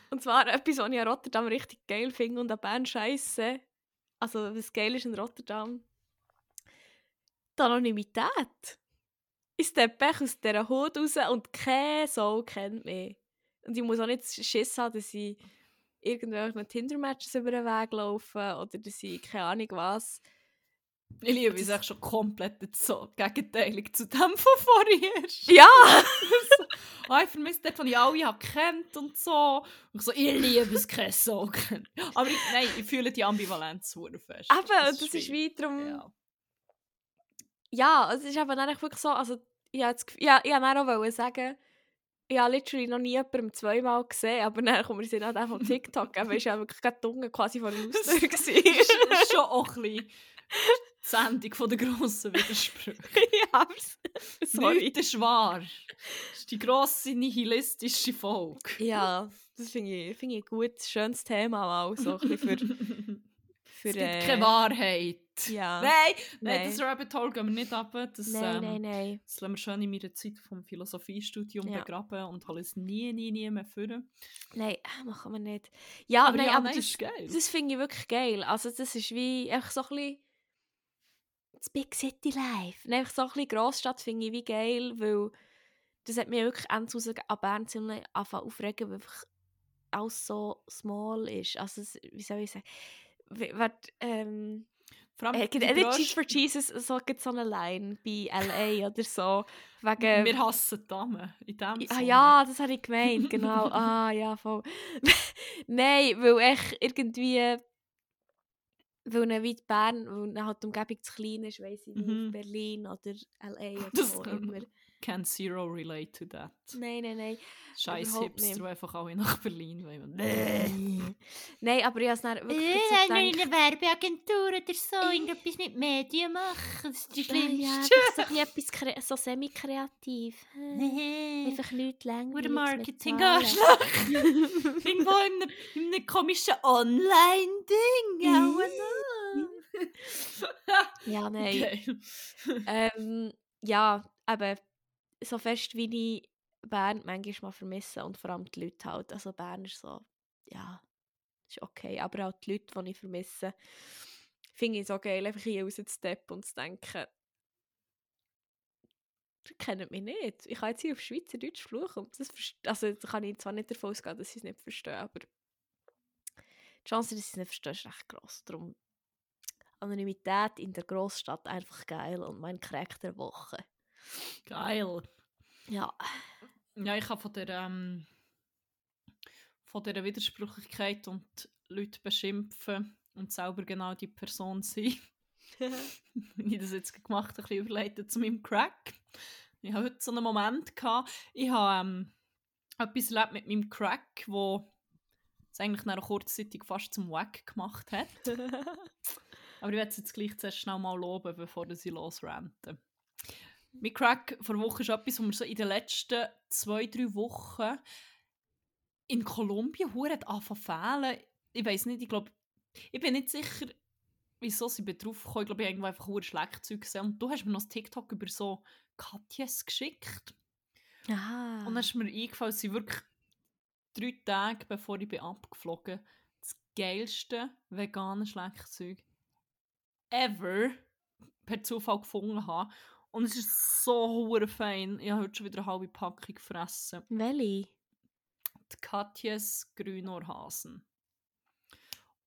Und zwar etwas, was ich an Rotterdam richtig geil finde und an Bern scheiße. Also, was geil ist in Rotterdam. Die Anonymität. Ich echt aus dieser Haut raus und keine Sau kennt mich. Und ich muss auch nicht Schiss haben, dass ich irgendwelchen Tinder-Matches über den Weg laufe oder dass ich keine Ahnung was. Ich liebe es echt schon komplett so gegenteilig zu dem von vorher. Ja! Ah, ich vermisse dort, wo ich alle habe kennt und so. Und ich so, ich liebe es, keine so kennt. Aber ich, nein, ich fühle die Ambivalenz sehr fest. Eben, das, ist schwierig. wie darum... Ja. Ja, es ist eben dann eigentlich wirklich so, also ich das Gefühl- ja, ich wollte auch wollen sagen, ich habe literally noch nie jemanden zweimal gesehen, aber dann kommen wir sind auch von TikTok, aber ist ja wirklich gerade dunkel quasi vor der Haustür Das ist schon auch ein bisschen die Sendung von der grossen Widersprüche. ja, aber s- sorry. Nichts ist wahr. Das ist die grosse nihilistische Folge. Ja, das finde ich, finde ich ein gutes, schönes Thema mal, so ein bisschen für, für es gibt äh, keine Wahrheit. Ja. Nein, nein, Nein. das Rabbit Hole gehen wir nicht ab. Das, Nein, ähm, nein, nein. Das lassen wir schön in meiner Zeit vom Philosophiestudium Ja. begraben und holen es nie, nie, nie mehr führen. Nein, machen wir nicht. Ja, Aber nein, ja, aber nein, das, ist geil. das finde ich wirklich geil. Also das ist wie einfach so ein bisschen das Big City Life. Und einfach so ein bisschen Grossstadt finde ich wie geil, weil das hat mich wirklich raus an Bern ziemlich angefangen aufregen, weil einfach alles so small ist. Also wie soll ich sagen? Warte, ähm, Vor allem äh, die grösste- Cheese for Jesus, so gibt so eine Line bei L.A. oder so. Wegen, wir hassen Damen in dem Ah ja, das habe ich gemeint, genau. ah ja, voll. Nein, weil echt irgendwie, weil dann wie Bern, weil dann halt die Umgebung zu klein ist, weiss ich nicht, Mhm. Berlin oder L.A. oder Das wo kann- immer. Can zero relate to that. Nein, nein, nein. Scheiß Hipster, die einfach alle nach Berlin wollen. Nein, aber ich habe es dann wirklich wenn wir in einer Werbeagentur oder so irgendetwas mit Medien machen, das ist das ja, Schlimmste. so ein bisschen etwas so semi-kreativ. Äh, Einfach nichts länger. Oder Marketing-Anschlag. Irgendwo in einem, in einem komischen Online-Ding. Ja, Ja, nein. Ähm, ja, aber so fest wie ich Bern manchmal mal vermisse und vor allem die Leute halt. Also Bern ist so, ja, ist okay. Aber auch die Leute, die ich vermisse, finde ich so geil, einfach hier rauszusteppen und zu denken, die kennen mich nicht. Ich kann jetzt hier auf Schweizerdeutsch fluchen. Und das also da kann ich zwar nicht davon ausgehen, dass sie es nicht verstehen, aber die Chance, dass sie es nicht verstehen, ist recht gross. Darum Anonymität in der Großstadt einfach geil und mein Crack der Woche. Geil. Ja, ja, ich habe von der, ähm, von der Widersprüchlichkeit und Leute beschimpfen und selber genau die Person sein. Ich das jetzt gemacht ein bisschen überleitet zu meinem Crack. Ich hatte heute so einen Moment. Gehabt. Ich habe ähm, etwas erlebt mit meinem Crack, wo es eigentlich nach einer kurzzeitig fast zum Wack gemacht hat. Aber ich werde es jetzt gleich zuerst schnell mal loben, bevor ich losrente. Mein Crack vor Woche ist etwas, was mir so in den letzten zwei, drei Wochen in Kolumbien hure anfangen fehlen. Ich weiß nicht, ich glaube, ich bin nicht sicher, wieso sie drauf gekommen. Ich glaube, ich habe einfach hure Schlagzeug gesehen. Und du hast mir noch das TikTok über so Katjes geschickt. Aha. Und dann ist mir eingefallen, sie wirklich drei Tage bevor ich bin abgeflogen das geilste vegane Schlagzeug ever per Zufall gefunden habe. Und es ist so fein. Ich habe heute schon wieder eine halbe Packung gefressen. Welche? Katjes Grünohrhasen.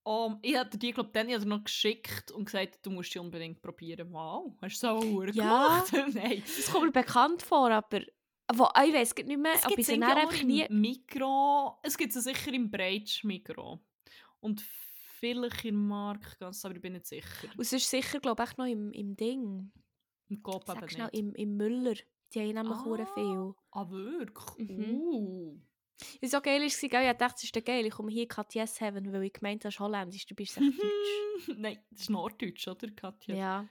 Um, ich hatte die, glaube dann ich hatte noch geschickt und gesagt, du musst die unbedingt probieren. Wow, hast du so Ja. gemacht? Nein. Das kommt mir bekannt vor, aber wo, ich weiß nicht mehr, Es ob gibt ich es sie einfach im nie... Mikro. Es gibt es sicher im Breitsch Mikro. Und vielleicht in Mark, ganz, aber ich bin nicht sicher. Und es ist sicher, glaube ich, echt noch im, im Ding. Im Coop Sag eben schnell, nicht. im, im Müller. Die haben nämlich Ah. ah. viel. Ah, wirklich? Mhm. Uh. Was so geil war, gell? ich dachte, es ist geil, ich komme hier Katjes haben, weil ich gemeint habe, es ist holländisch, du bist echt deutsch. Nein, das ist Norddeutsch, oder, Katja? ja.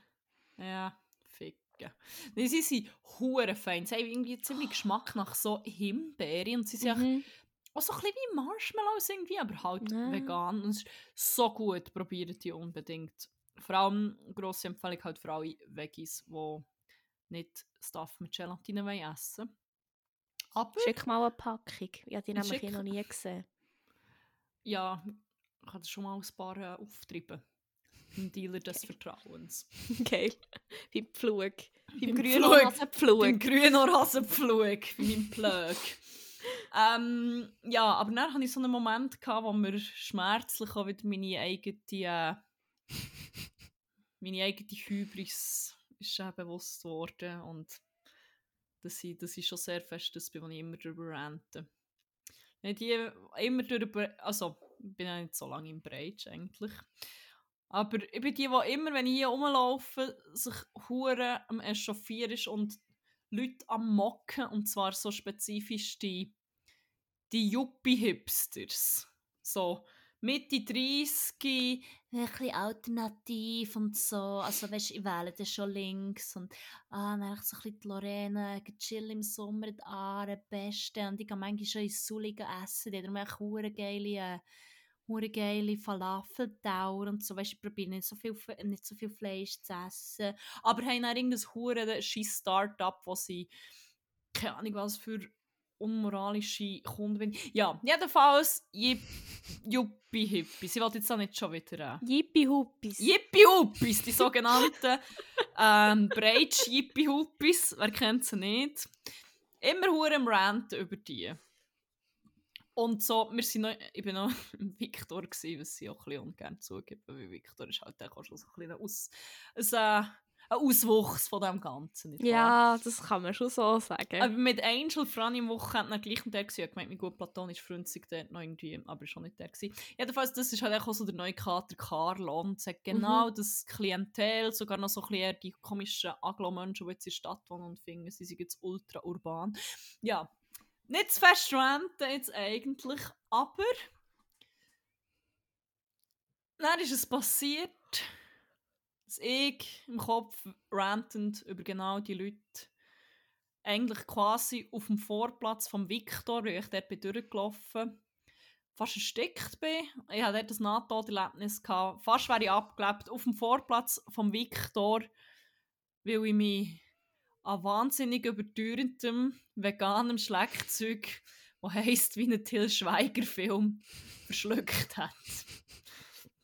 Ja, ficken. Nein, sie sind hure fein. Sie haben irgendwie ziemlich Geschmack nach so Himbeere und sie sind Mhm. auch so ein bisschen wie Marshmallows irgendwie, aber halt Ja. vegan. Und es ist so gut, probiert die unbedingt. Vor allem grosse Empfehlung halt für alle Veggies, die nicht Stuff mit Gelatine wollen essen Aber Schick mal eine Packung. Ich habe die nämlich Schick. hier noch nie gesehen. ja, ich habe schon mal ein paar äh, auftreiben. Im Dealer des Vertrauens. Geil. Beim Pflug. Beim grünen Pflug. Hasenpflug. Beim grünen Ohrhasenpflug, bei meinem Plug. ähm, ja, aber dann hatte ich so einen Moment, gehabt, wo mir schmerzlich auch wieder meine eigene, äh, meine eigene Hybris ist äh, bewusst worden und dass ich, dass schon sehr fest das bin, ich immer darüber rante. Wenn die immer darüber, also ich bin ja nicht so lange im Breitsch eigentlich, aber ich bin die, die immer, wenn ich hier rumlaufe, sich hure am echauffieren ist und Leute am Mocken, und zwar so spezifisch die, die Yuppie-Hipsters. So Mitte 30, ein bisschen alternativ und so. Also weißt, ich wähle das schon links und ah, dann so ein bisschen die Lorena, chill im Sommer die Aare, beste. Und ich gehe manchmal schon ins Sully essen, die haben echt hure geile, äh, geile Falafeldauer und so, weißt, ich probiere nicht so viel, nicht so viel Fleisch zu essen, aber haben dann irgendein hure scheiß Start-up, wo sie keine Ahnung was für unmoralische Kunden sind. Ja, jedenfalls Yuppie-Hippies. Sie wollte jetzt auch nicht schon wieder... Äh, Yippie-Huppis. Yippie-Huppis, die sogenannten ähm, Breitsch Yippie-Huppis, wer kennt sie nicht? Immer hure im Ranten über die. Und so, wir sind noch, ich bin noch im Victor gsi, was sie auch ein bisschen ungern zugeben, weil Victor ist halt auch schon so ein, bisschen Aus, ein, ein Auswuchs von dem Ganzen, nicht? Ja, das kann man schon so sagen. Aber mit Angel Franny am Wochenende gleich der gewesen. Ich gemeint, mein gut platonisch Freund sei dort noch irgendwie, aber schon nicht der gewesen. Jedenfalls, das ist halt auch so der neue Kater Carlo und sagt genau das Klientel, sogar noch so ein bisschen die komischen Aglo-Menschen, die jetzt in der Stadt wohnen und finden, sie sind jetzt ultra urban. Ja, nicht zu fest jetzt eigentlich, aber dann ist es passiert, dass ich im Kopf rantend über genau die Leute eigentlich quasi auf dem Vorplatz vom Victor, weil ich dort bin durchgelaufen fast erstickt bin. Ich hatte dort ein Nahtoderlebnis. gehabt. Fast wäre ich abgelebt auf dem Vorplatz vom Victor, weil ich mich an wahnsinnig überteuerndem veganem Schlagzeug, das heisst wie ein Till Schweiger-Film, verschluckt hat.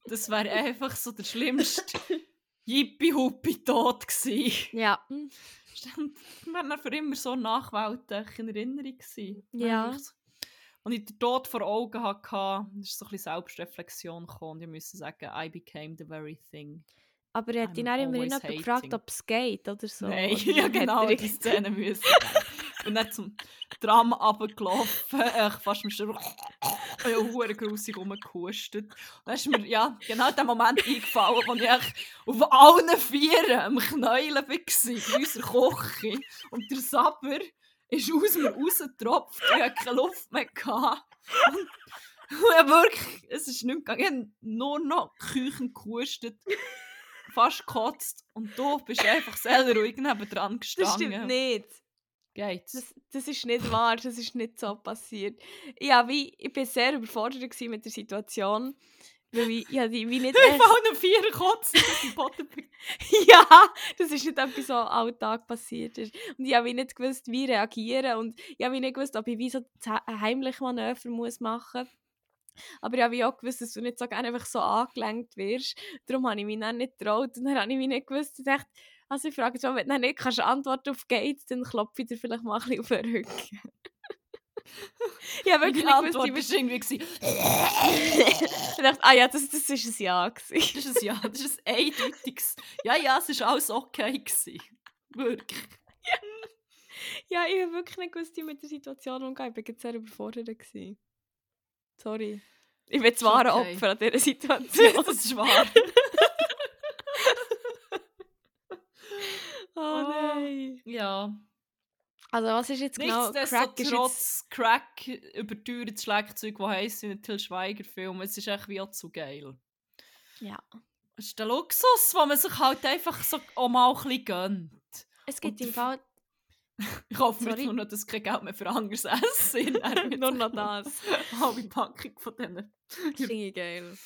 Das wäre einfach so der schlimmste Yippie-Huppi-Tod gewesen. ja. Stimmt, wäre dann für immer so nachwältig in Erinnerung gewesen. Ja. Und ich den Tod vor Augen hatte, ist so ein bisschen Selbstreflexion gekommen und ich musste sagen, I became the very thing. Aber er hat I'm ihn auch immer always jemand gefragt, ob es geht oder so. Nein, ja genau, die Szene müssen. Und dann zum Tram runtergelaufen, äh, fast im Sturm. Ich habe hure grusig rumgehustet. Dann ist mir ja, genau der Moment eingefallen, wo ich auf allen Vieren am Knäulen war, in unserer Küche. Und der Saber ist aus mir rausgetropft. Ich hatte keine Luft mehr. Gehabt. Und ja, wirklich, es ist nicht gegangen. Ich habe nur noch Küchen gehustet, fast gekotzt. Und du bist einfach selber ruhig nebendran Das gestanden. stimmt nicht. Geht's? Das, das ist nicht wahr, das ist nicht so passiert. Ja, wie, ich war sehr überfordert mit der Situation, weil ich, ja, die, wie nicht Ich echt, habe vier kotzen, dass ich Boden ja, das ist nicht etwas, so alltag passiert ist. Und ich habe nicht gewusst, wie reagieren und ich habe wie nicht gewusst, ob ich wie so heimliches Manöver muss machen aber ich habe wie auch gewusst, dass du nicht so gerne einfach so angelenkt wirst. Darum habe ich mich dann nicht getraut und dann habe ich mich nicht gewusst. Ich dachte, also ich frage jetzt mal, wenn du nicht kannst antworten auf Gates, dann klopfe ich dir vielleicht mal ein bisschen auf den Rücken. ich habe wirklich nicht Antwort gewusst, war irgendwie, gewesen, ich dachte, ah ja, das, das ist ein Ja. Gewesen. das ist ein Ja, das ist ein eindeutiges Ja, ja, es war alles okay. Gewesen. Wirklich. Ja, ich habe wirklich nicht gewusst, wie mit der Situation umgehen. Ich war sehr überfordert. Gewesen. Sorry. Ich bin wahre okay. Opfer an dieser Situation. Das ist wahr. Oh nein. Ja. Also was ist jetzt genau? Crack ist jetzt... Crack überteuertes Schlagzeug, das heisst wie ein Till Schweiger-Film. Es ist echt wie auch zu geil. Ja. Es ist der Luxus, den man sich halt einfach so auch mal ein bisschen gönnt. Es gibt im Fall Ich hoffe Sorry? nur noch, dass kein Geld mehr für anderes Essen nur noch das. Halbe Packung von denen. Finde ich geil.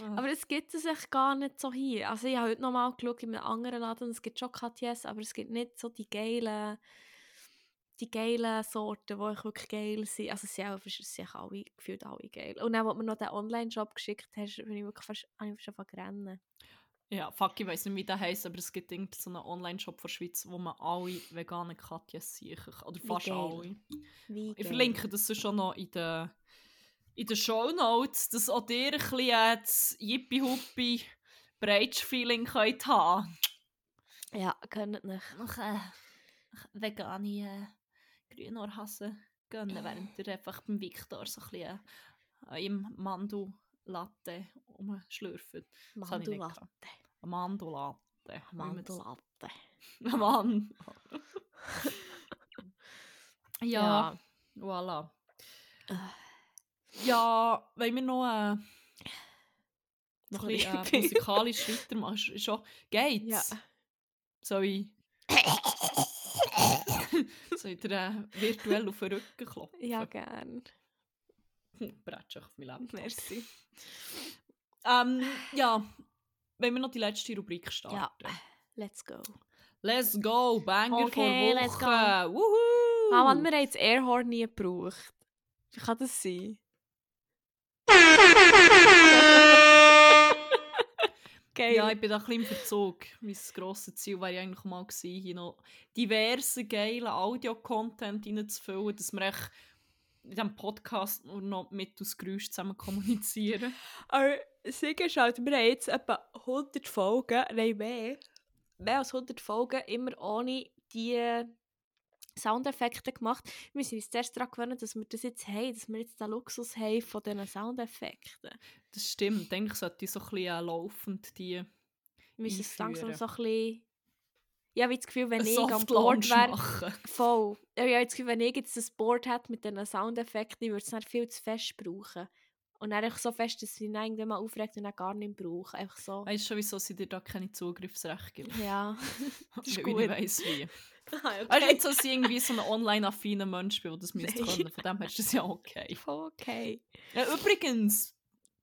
Aber Aber es gibt es echt gar nicht so hier. Also ich habe heute nochmal geschaut in einem anderen Laden, es gibt schon KTS, aber es gibt nicht so die geilen, die geilen Sorten, die ich wirklich geil sind. Also sie sind, sie sind alle, gefühlt alle geil. Und dann, als du mir noch den Online-Shop geschickt hast, bin ich wirklich fast, habe ich fast angefangen ja, fuck, ich weiß nicht, wie der heisst, aber es gibt irgend so einen Online-Shop von der Schweiz, wo man alle veganen Katjes sieht. Oder fast alle. Wie Ich geil. verlinke das schon noch in den, in den Show Notes, dass auch ihr ein bisschen äh, das Yippie-Huppi Breitsch-Feeling könnt haben Ja, könnt nicht. Noch äh, vegane äh, Grünohrhasen gönnen, während ihr einfach beim Victor so ein bisschen äh, im Mandellatte rumschlürft. Das habe ich nicht Mandellatte. gehabt. Ein Mandellatte. wie man das- Mandellatte. Ein Mann. ja, voilà. Ja, wollen wir noch, äh, noch Sorry. ein bisschen äh, musikalisch weitermachen? Schon, geht's? Ja. Soll ich... Soll ich dir äh, virtuell auf den Rücken klopfen? Ja, gern. Bretsch auf mein Leben. Merci. Ähm, ja, wollen wir noch die letzte Rubrik starten? Ja. Let's go. Let's go, Banger Okay, vor let's Woche. Wuhu! Ah, Mann, wir haben das Airhorn nie gebraucht. Wie kann das sein? Geil. Ja, ich bin da ein bisschen im Verzug. Mein grosses Ziel wäre eigentlich mal gewesen, hier noch diverse geile Audio-Content reinzufüllen, dass wir echt in diesem Podcast nur noch mit aus Geräusch zusammen kommunizieren. Aber Siege ist halt, wir haben jetzt etwa 100 Folgen, nein mehr, mehr als 100 Folgen, immer ohne die Soundeffekte gemacht. Wir müssen uns zuerst daran gewöhnen, dass wir das jetzt haben, dass wir jetzt den Luxus haben von diesen Soundeffekten. Das stimmt. Eigentlich sollte ich so ein bisschen laufend die Wir müssen es langsam so ein bisschen... Ich habe das Gefühl, wenn ich am Board wäre... machen. Voll. Ich habe das Gefühl, wenn ich jetzt das Board hätte mit diesen Soundeffekten, ich würde es dann viel zu fest brauchen. Und dann einfach so fest, dass ich ihn irgendwann mal aufregt und dann gar nicht brauche. Einfach so. Weißt du schon, wieso sie dir da keine Zugriffsrechte geben? Ja. Das ist gut. Ich weiss wie. okay. Weißt du, nicht so, dass ich irgendwie so ein online-affiner Mensch bin, der das müsste können. Von dem her ist das ja okay. Voll okay. Ja, übrigens,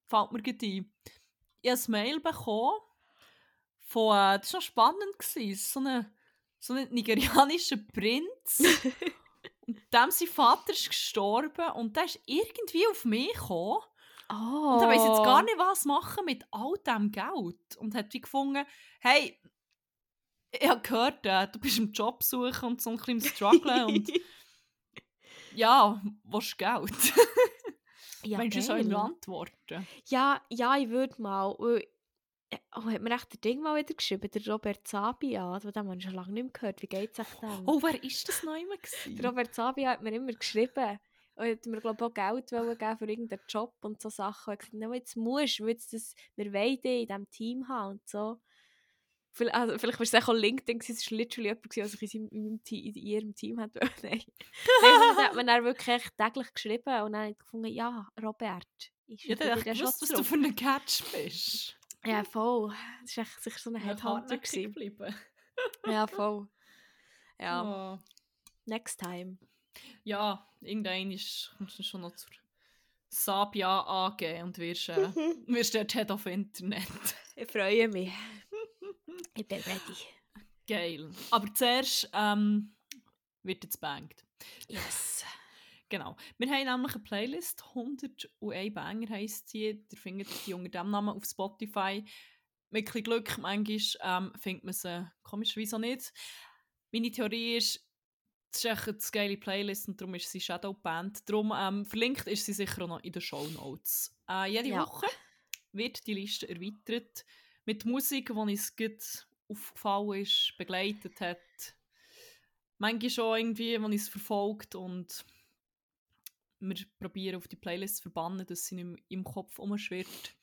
fällt mir gerade ein, ich habe ein Mail bekommen von, äh, das war noch spannend, gewesen, so ein so ein nigerianischer Prinz. und dem sein Vater ist gestorben und der ist irgendwie auf mich gekommen. Oh. Und er weiss jetzt gar nicht, was machen mit all diesem Geld. Und hat wie gefunden, hey, ich habe gehört, äh, du bist im Job suchen und so ein bisschen Strugglen und ja, willst du Geld? ja, Meinst du, geil. ihm antworten? ja, ja, ich würde mal. weil Äh, Oh, hat mir echt der Ding mal wieder geschrieben, der Robert Sabia, von dem habe ich schon lange nicht mehr gehört. Wie geht es euch dem? Oh, wer ist das noch immer? Der Robert Sabia hat mir immer geschrieben. Und hat mir, glaube ich, auch Geld wollen geben für irgendeinen Job und so Sachen. Und ich gesagt, no, jetzt musst du, jetzt das, wir wollen dich in diesem Team haben und so. Vielleicht, also, vielleicht war es auch LinkedIn, es war literally jemand, der sich in, seinem, in, ihrem Team hat. Nein. Nein, dann hat man dann wirklich täglich geschrieben und dann ich gefunden, ja, Robert, ich Ja, dann ich gewusst, was du für ein Catch bist. Ja, voll. Das war echt sicher so ein Ja, Headhunter. geblieben. Ja, voll. Ja, Oh. next time. Ja, irgendein ist, kommst du schon noch zur Sabia AG und wirst, äh, wirst dort Head of Internet. Ich freue mich. Ich bin ready. Geil. Aber zuerst ähm, wird jetzt bangt. Yes. Genau. Wir haben nämlich eine Playlist, 101 Banger heisst sie. Ihr findet die unter dem Namen auf Spotify. Mit ein Glück, manchmal ähm, findet man sie komischerweise auch nicht. Meine Theorie ist, es ist echt eine geile Playlist und darum ist sie Shadowband. Darum ähm, verlinkt ist sie sicher auch noch in den Show Notes. Äh, jede Ja. Woche wird die Liste erweitert mit Musik, die uns gut aufgefallen ist, begleitet hat. Manchmal schon irgendwie, die uns verfolgt und wir probieren auf die Playlist zu verbannen, dass sie nicht im Kopf umschwirrt.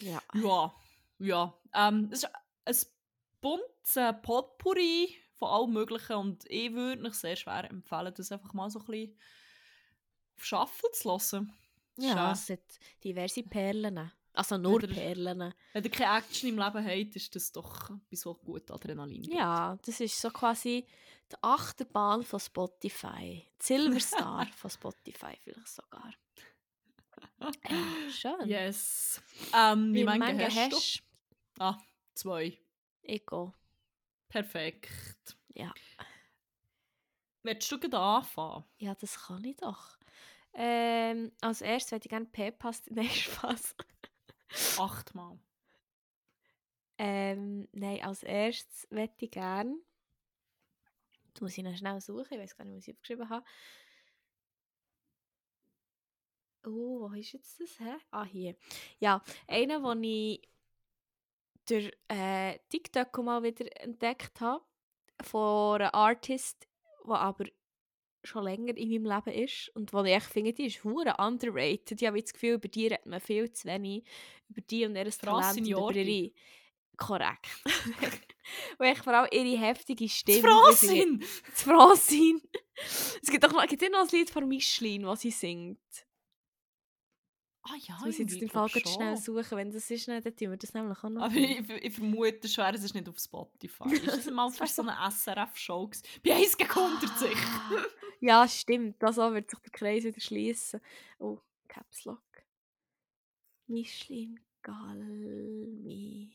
Ja. Ja, ja. Ähm, es ist ein buntes Potpourri von allem Möglichen und ich würde mich sehr schwer empfehlen, das einfach mal so ein bisschen auf Shuffle zu ist, Ja, äh, es hat diverse Perlen. Also nur Oder- Perlen. Wenn ihr keine Action im Leben habt, ist das doch bei so gut Adrenalin. gibt. Ja, das ist so quasi die Achterbahn von Spotify. Die Silverstar von Spotify vielleicht sogar. Ja, schön. Yes. Ähm, wie Wie mange hast, hast du? Ah, zwei. Ich gehe. Perfekt. Ja. Willst du gerade anfangen? Ja, das kann ich doch. Ähm, als erstes würde ich gerne P-Pass. Nein, Spaß. Achtmal. Ähm, nein, als erstes möchte ich gerne. Jetzt muss ich noch schnell suchen, ich weiß gar nicht, was ich aufgeschrieben habe. Oh, wo ist jetzt das? Hä? Ah, hier. Ja, einer, den ich durch äh, TikTok mal wieder entdeckt habe, von einem Artist, der aber schon länger in meinem Leben ist und wo ich echt finde, die ist hure underrated. Ich habe das Gefühl, über die redet man viel zu wenig. Über die und ihr Talent und über Jordi. ihre... Korrekt. und echt vor allem ihre heftige Stimme. Francine! Francine. Es gibt doch noch, gibt noch ein Lied von Micheline, das sie singt. Ah ja, muss ich jetzt den Fall schnell suchen. Wenn das ist, dann tun wir das nämlich auch noch. Aber ich, ich vermute schwer, es ist nicht auf Spotify. Ist das mal für so eine SRF-Show? Bei 1 gegen 100 sicher. Ah, ja, stimmt. Das auch wird sich der Kreis wieder schließen. Oh, Caps Lock. Micheline Galmi.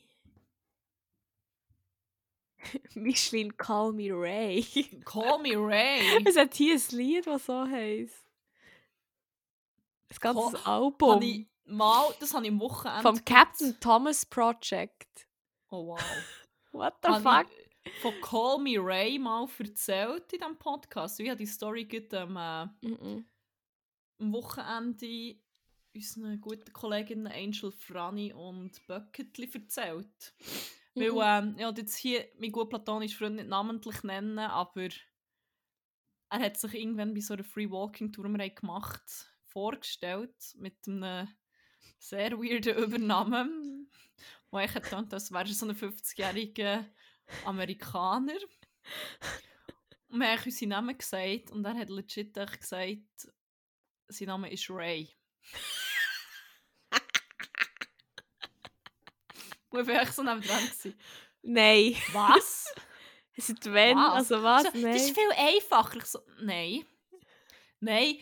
Micheline Call Me Ray. Call me Ray. es hat hier ein Lied, das so heisst. Ein ganzes Call- Album. Ich mal, das habe ich am Wochenende. Vom. Captain Thomas Project. Oh wow. What the fuck? von Call Me Ray mal erzählt in diesem Podcast. Ich habe die Story gerade am, äh, Mhm. am Wochenende unseren guten Kolleginnen Angel Franny und Bucketli erzählt. Weil, Mhm. ähm, ich wollte jetzt hier meinen guten platonischen Freund nicht namentlich nennen, aber er hat sich irgendwann bei so einer Free Walking Tour, gemacht vorgestellt mit einem sehr weirden Übernamen, wo ich gedacht als wäre so ein 50-jähriger Amerikaner. Und wir haben unseren Namen gesagt und er hat legit gesagt, sein Name ist Ray. Und ich war echt so neben dran. Nein. Was? Es ist wenn, Was? also was? So. Das ist viel einfacher. Ich so, nein. Nein,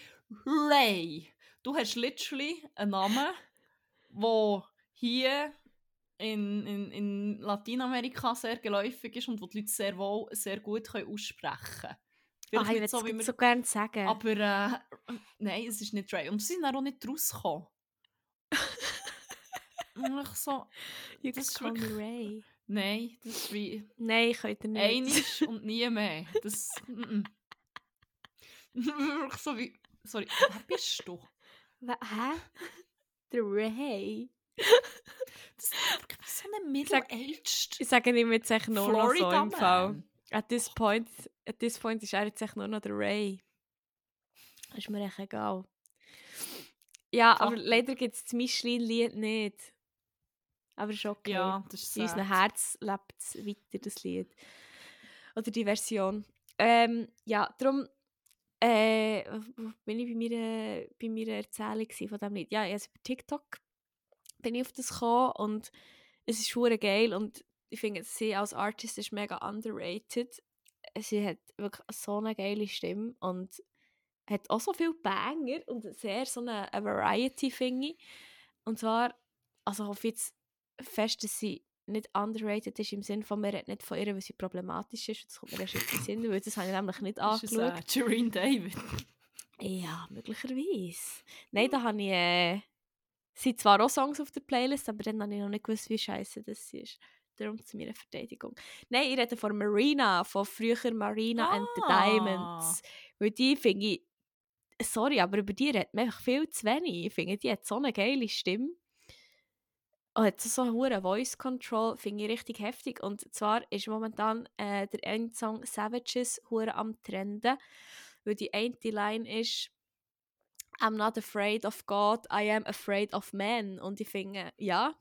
Ray. Du hast literally einen Namen, der hier in, in, in Lateinamerika sehr geläufig ist und wo die Leute sehr wohl, sehr gut können aussprechen können. Ah, ich würde wie es so gerne sagen. Aber äh, nein, es ist nicht Ray. Und sie sind auch nicht rausgekommen. Und ich so, you das ist wirklich- Ray. nein, das ist wie Nein, ich könnte nicht. Einisch und nie mehr. Das. mm, mm. Wirklich so wie. Sorry, wer bist du? Hä? Der Ray? Das ist so eine middle-aged Ich sage ihm jetzt echt nur noch so im Fall. At this point, at this point ist er jetzt echt nur noch der Ray. Ist mir echt egal. Ja, aber leider gibt es das Michelin-Lied nicht. Aber ist okay. Ja, das ist In unserem. Herz lebt es weiter, das Lied. Oder die Version. Ähm, ja, darum äh, bin ich bei meiner, bei meiner Erzählung von diesem Lied. Ja, also über TikTok bin ich auf das gekommen und es ist hure geil und ich finde, sie als Artist ist mega underrated. Sie hat wirklich so eine geile Stimme und hat auch so viele Banger und sehr so eine, eine Variety, finde ich. Und zwar, also ich hoffe jetzt fest, dass sie nicht underrated ist im Sinne von, man redet nicht von ihr, weil sie problematisch ist. Das kommt mir erst in den Sinn, weil das habe ich nämlich nicht Das ist angeschaut. äh, Jareen David. Ja, möglicherweise. Nein, da habe ich. Äh, sind zwar auch Songs auf der Playlist, aber dann habe ich noch nicht gewusst, wie scheiße das ist. Darum zu meiner Verteidigung. Nein, ich rede von Marina, von früher Marina and the Ah. Diamonds. Weil die finde ich. Sorry, aber über die redet man einfach viel zu wenig. Ich finde, die hat so eine geile Stimme. Und hat so eine Voice Control, finde ich richtig heftig. Und zwar ist momentan äh, der Endsong Savages hure am Trenden. Weil die eine Line ist I'm not afraid of God, I am afraid of men. Und ich finde, ja,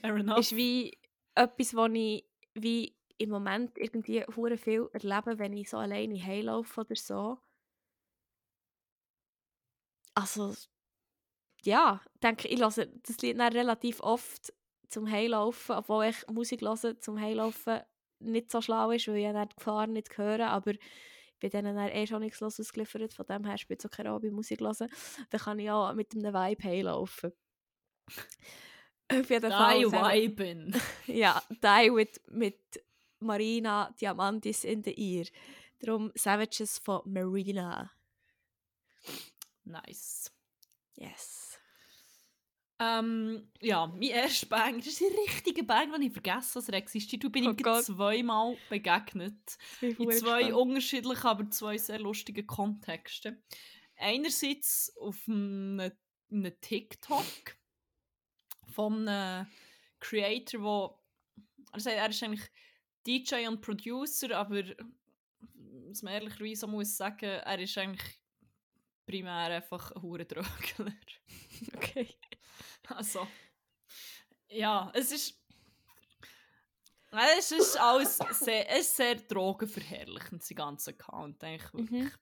Fair enough. ist wie etwas, was ich wie im Moment irgendwie hure viel erlebe, wenn ich so alleine heimlaufe oder so. Also, ja, denke, ich höre das Lied dann relativ oft zum Heilaufen, obwohl ich Musik höre zum Heilaufen nicht so schlau ist, weil ich dann die Gefahr nicht höre, aber ich bin denen dann eh schon nichts los ausgeliefert, von dem her spielt es auch keine Rolle Musik hören. Dann kann ich auch mit einem Vibe heilaufen. Auf jeden Fall. Die Viben. ja, die mit, mit Marina Diamantis in der Ear. Darum Savages von Marina. Nice. Yes. Ähm, ja, mein erster Bang, das ist ein richtiger Bang, den ich vergessen habe, dass er existiert. Du bin Oh ihm Gott. zweimal begegnet. Ich In zwei gespannt. unterschiedlichen, aber zwei sehr lustigen Kontexten. Einerseits auf einem, einem TikTok von einem Creator, wo er sagt, er ist eigentlich DJ und Producer, aber was man ehrlicherweise muss sagen, er ist eigentlich primär einfach ein Hurendrögler. Okay. Also, ja, es ist. Es ist alles sehr, es ist sehr drogenverherrlichend, sein ganzer Account. Eigentlich wirklich, Mhm.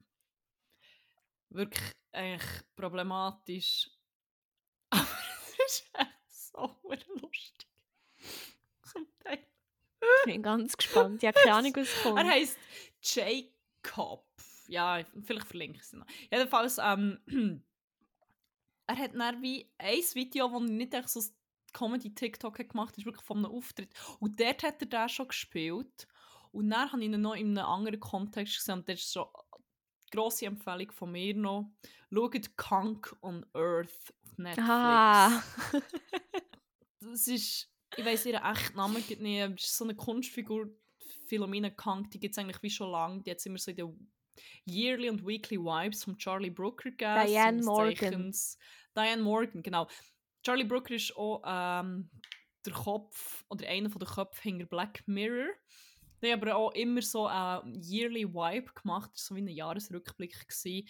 wirklich eigentlich problematisch. Aber es ist echt so lustig. Zum Teil. Ich bin ganz gespannt. Ich habe keine Ahnung, was kommt. Er heisst Jacob. Ja, vielleicht verlinke ich es noch. Jedenfalls, ähm, er hat dann wie ein Video, das nicht echt so Comedy-TikTok hat gemacht ist wirklich von einem Auftritt. Und dort hat er den schon gespielt. Und dann habe ich ihn noch in einem anderen Kontext gesehen. Und das ist so eine grosse Empfehlung von mir noch. Schaut Kunk on Earth auf Netflix. Ah. Das ist, ich weiß ihren echten Namen nicht, aber es ist so eine Kunstfigur, Philomena Kunk, die gibt es eigentlich wie schon lange. Die hat immer so in den Yearly und Weekly Vibes von Charlie Brooker gegeben. Diane Morgan. Zeichens- Diane Morgan, genau. Charlie Brooker ist auch ähm, der Kopf oder einer der Köpfe hinter Black Mirror. Die haben aber auch immer so einen Yearly Vibe gemacht, das war so wie ein Jahresrückblick. Gewesen.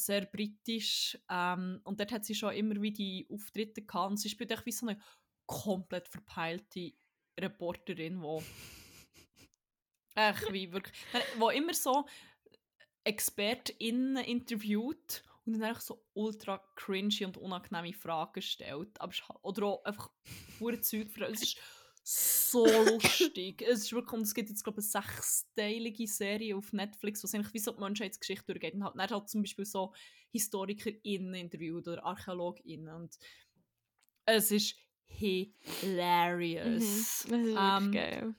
Sehr britisch ähm, und dort hat sie schon immer wie die Auftritte gehabt und sie spielt echt wie so eine komplett verpeilte Reporterin, die echt wie wirklich, wo immer so ExpertInnen interviewt und dann einfach so ultra cringy und unangenehme Fragen stellt. Aber es ist halt- oder auch einfach pure Zeug Es ist so lustig. Es ist wirklich, und es gibt jetzt, glaube ich, eine sechsteilige Serie auf Netflix, wo es eigentlich wie so die Menschheitsgeschichte durchgeht. Und halt, dann hat zum Beispiel so HistorikerInnen interviewt oder ArchäologInnen. Und es ist hilarious. Mhm. Das ist Ähm, geil.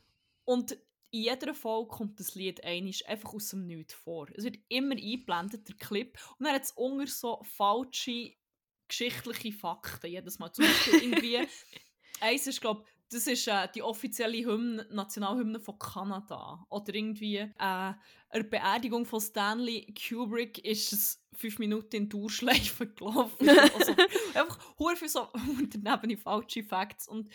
Und in jeder Folge kommt das Lied einisch einfach aus dem Nichts vor. Es wird immer eingeblendet, der Clip. Und dann hat es unter so falsche geschichtliche Fakten jedes Mal. Zum Beispiel irgendwie, eins ist, glaube das ist äh, die offizielle Hymne, Nationalhymne von Kanada. Oder irgendwie äh, eine Beerdigung von Stanley Kubrick ist es fünf Minuten in Durchschleife gelaufen. also, einfach hure viel so daneben falsche Facts. Und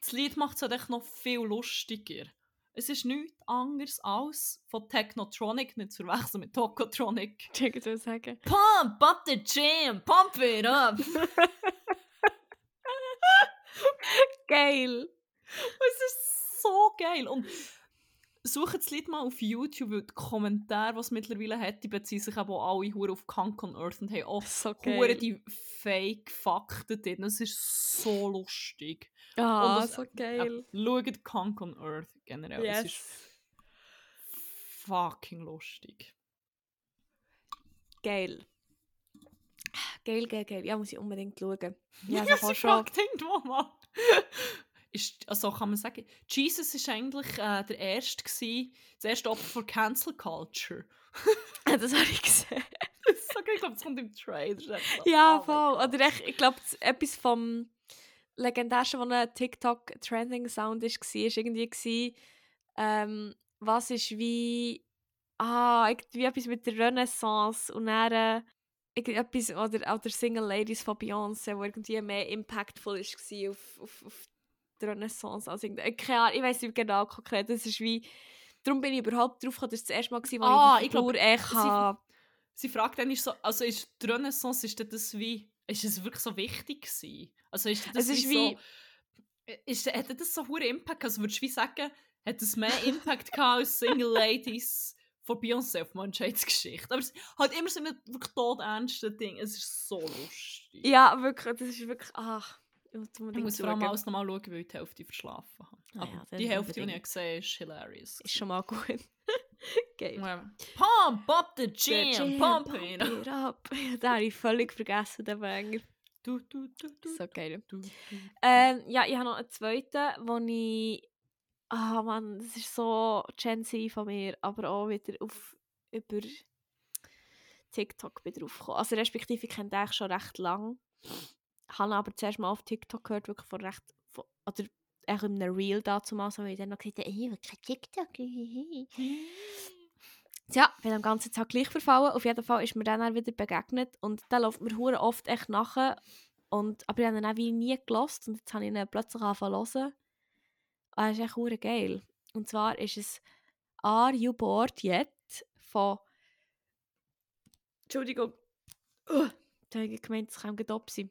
das Lied macht es halt echt noch viel lustiger. Es ist nichts anderes als von Technotronic, nicht zu verwechseln mit Tokotronic. Ich würde sagen. Pump up the jam, pump it up. Geil. Es ist so geil. Und sucht das Lied mal auf YouTube, weil die Kommentare, die es mittlerweile hat, die beziehen sich aber auch alle hure auf Kunk on Earth und haben auch So hure die Fake-Fakten drin. Es ist so lustig. Ah, es- so Äh, geil. schaut Kunk on Earth generell. Es ist Yes. fucking lustig. Geil. Geil, geil, geil. Ja, muss ich unbedingt schauen. Ja, fast schon. fragt irgendwo mal. Ist, also kann man sagen, Jesus ist eigentlich äh, der erste gewesen, das erste Opfer von Cancel Culture. das habe ich gesehen. Geil, ich glaube, das kommt im Trailer. Ja, oh voll. Oder ich, ich glaube, etwas vom legendärsten, was ein TikTok-Trending-Sound war, war irgendwie, gewesen, ähm, was ist wie, ah, irgendwie etwas mit der Renaissance und dann äh, irgendetwas, oder, oder Single Ladies von Beyoncé, wo irgendwie mehr impactful war auf, auf, auf die Renaissance. Irgendwie- äh, keine Ahnung, ich weiß nicht genau konkret, das ist wie, darum bin ich überhaupt drauf gekommen, das war das erste Mal, gewesen, wo Ah, ich die ich glaub, Figur echt sie- fragt dann, ist so, also ist die Renaissance, ist das wie, ist es wirklich so wichtig gewesen? Also ist das Es ist wie, wie- so, ist, hat das so hohen Impact? Also würdest du wie sagen, hat es mehr Impact gehabt als Single Ladies von Beyoncé auf Menschheitsgeschichte? Aber es hat immer so ein wirklich todernste Ding. Es ist so lustig. Ja, wirklich, das ist wirklich, ach, ich muss Ich unbedingt muss vor allem alles nochmal schauen, weil ich die Hälfte verschlafen habe. Ah ja, die Hälfte, die ich gesehen habe, ist hilarious. Ist schon mal gut. Geil. Ja. Pump up the Der jam, Jam, pump it up. it up. Den habe ich völlig vergessen, den Banger. Du, du, du, du, So geil. du, du. Ähm, ja, ich habe noch einen zweiten, wo ich... Ah Mann, das ist so Gen Z von mir, aber auch wieder auf, über TikTok bin drauf gekommen. Also respektive, ich kenne den eigentlich schon recht lang. Habe aber zuerst mal auf TikTok gehört, wirklich von recht... Von, oder echt in einem Reel dazu mal, so, weil ich dann noch gesagt habe, «Ey, kein TikTok, hihihi.» Ja, bin am ganzen Tag gleich verfallen. Auf jeden Fall ist mir dann auch wieder begegnet und der läuft mir hure oft echt nachher. Und, aber ich habe ihn auch wie nie gelost und jetzt habe ich ihn plötzlich angefangen zu hören. Und er ist echt hure geil. Und zwar ist es «Are you bored yet?» von Entschuldigung. Uh, da habe ich gemeint, es gerade sein.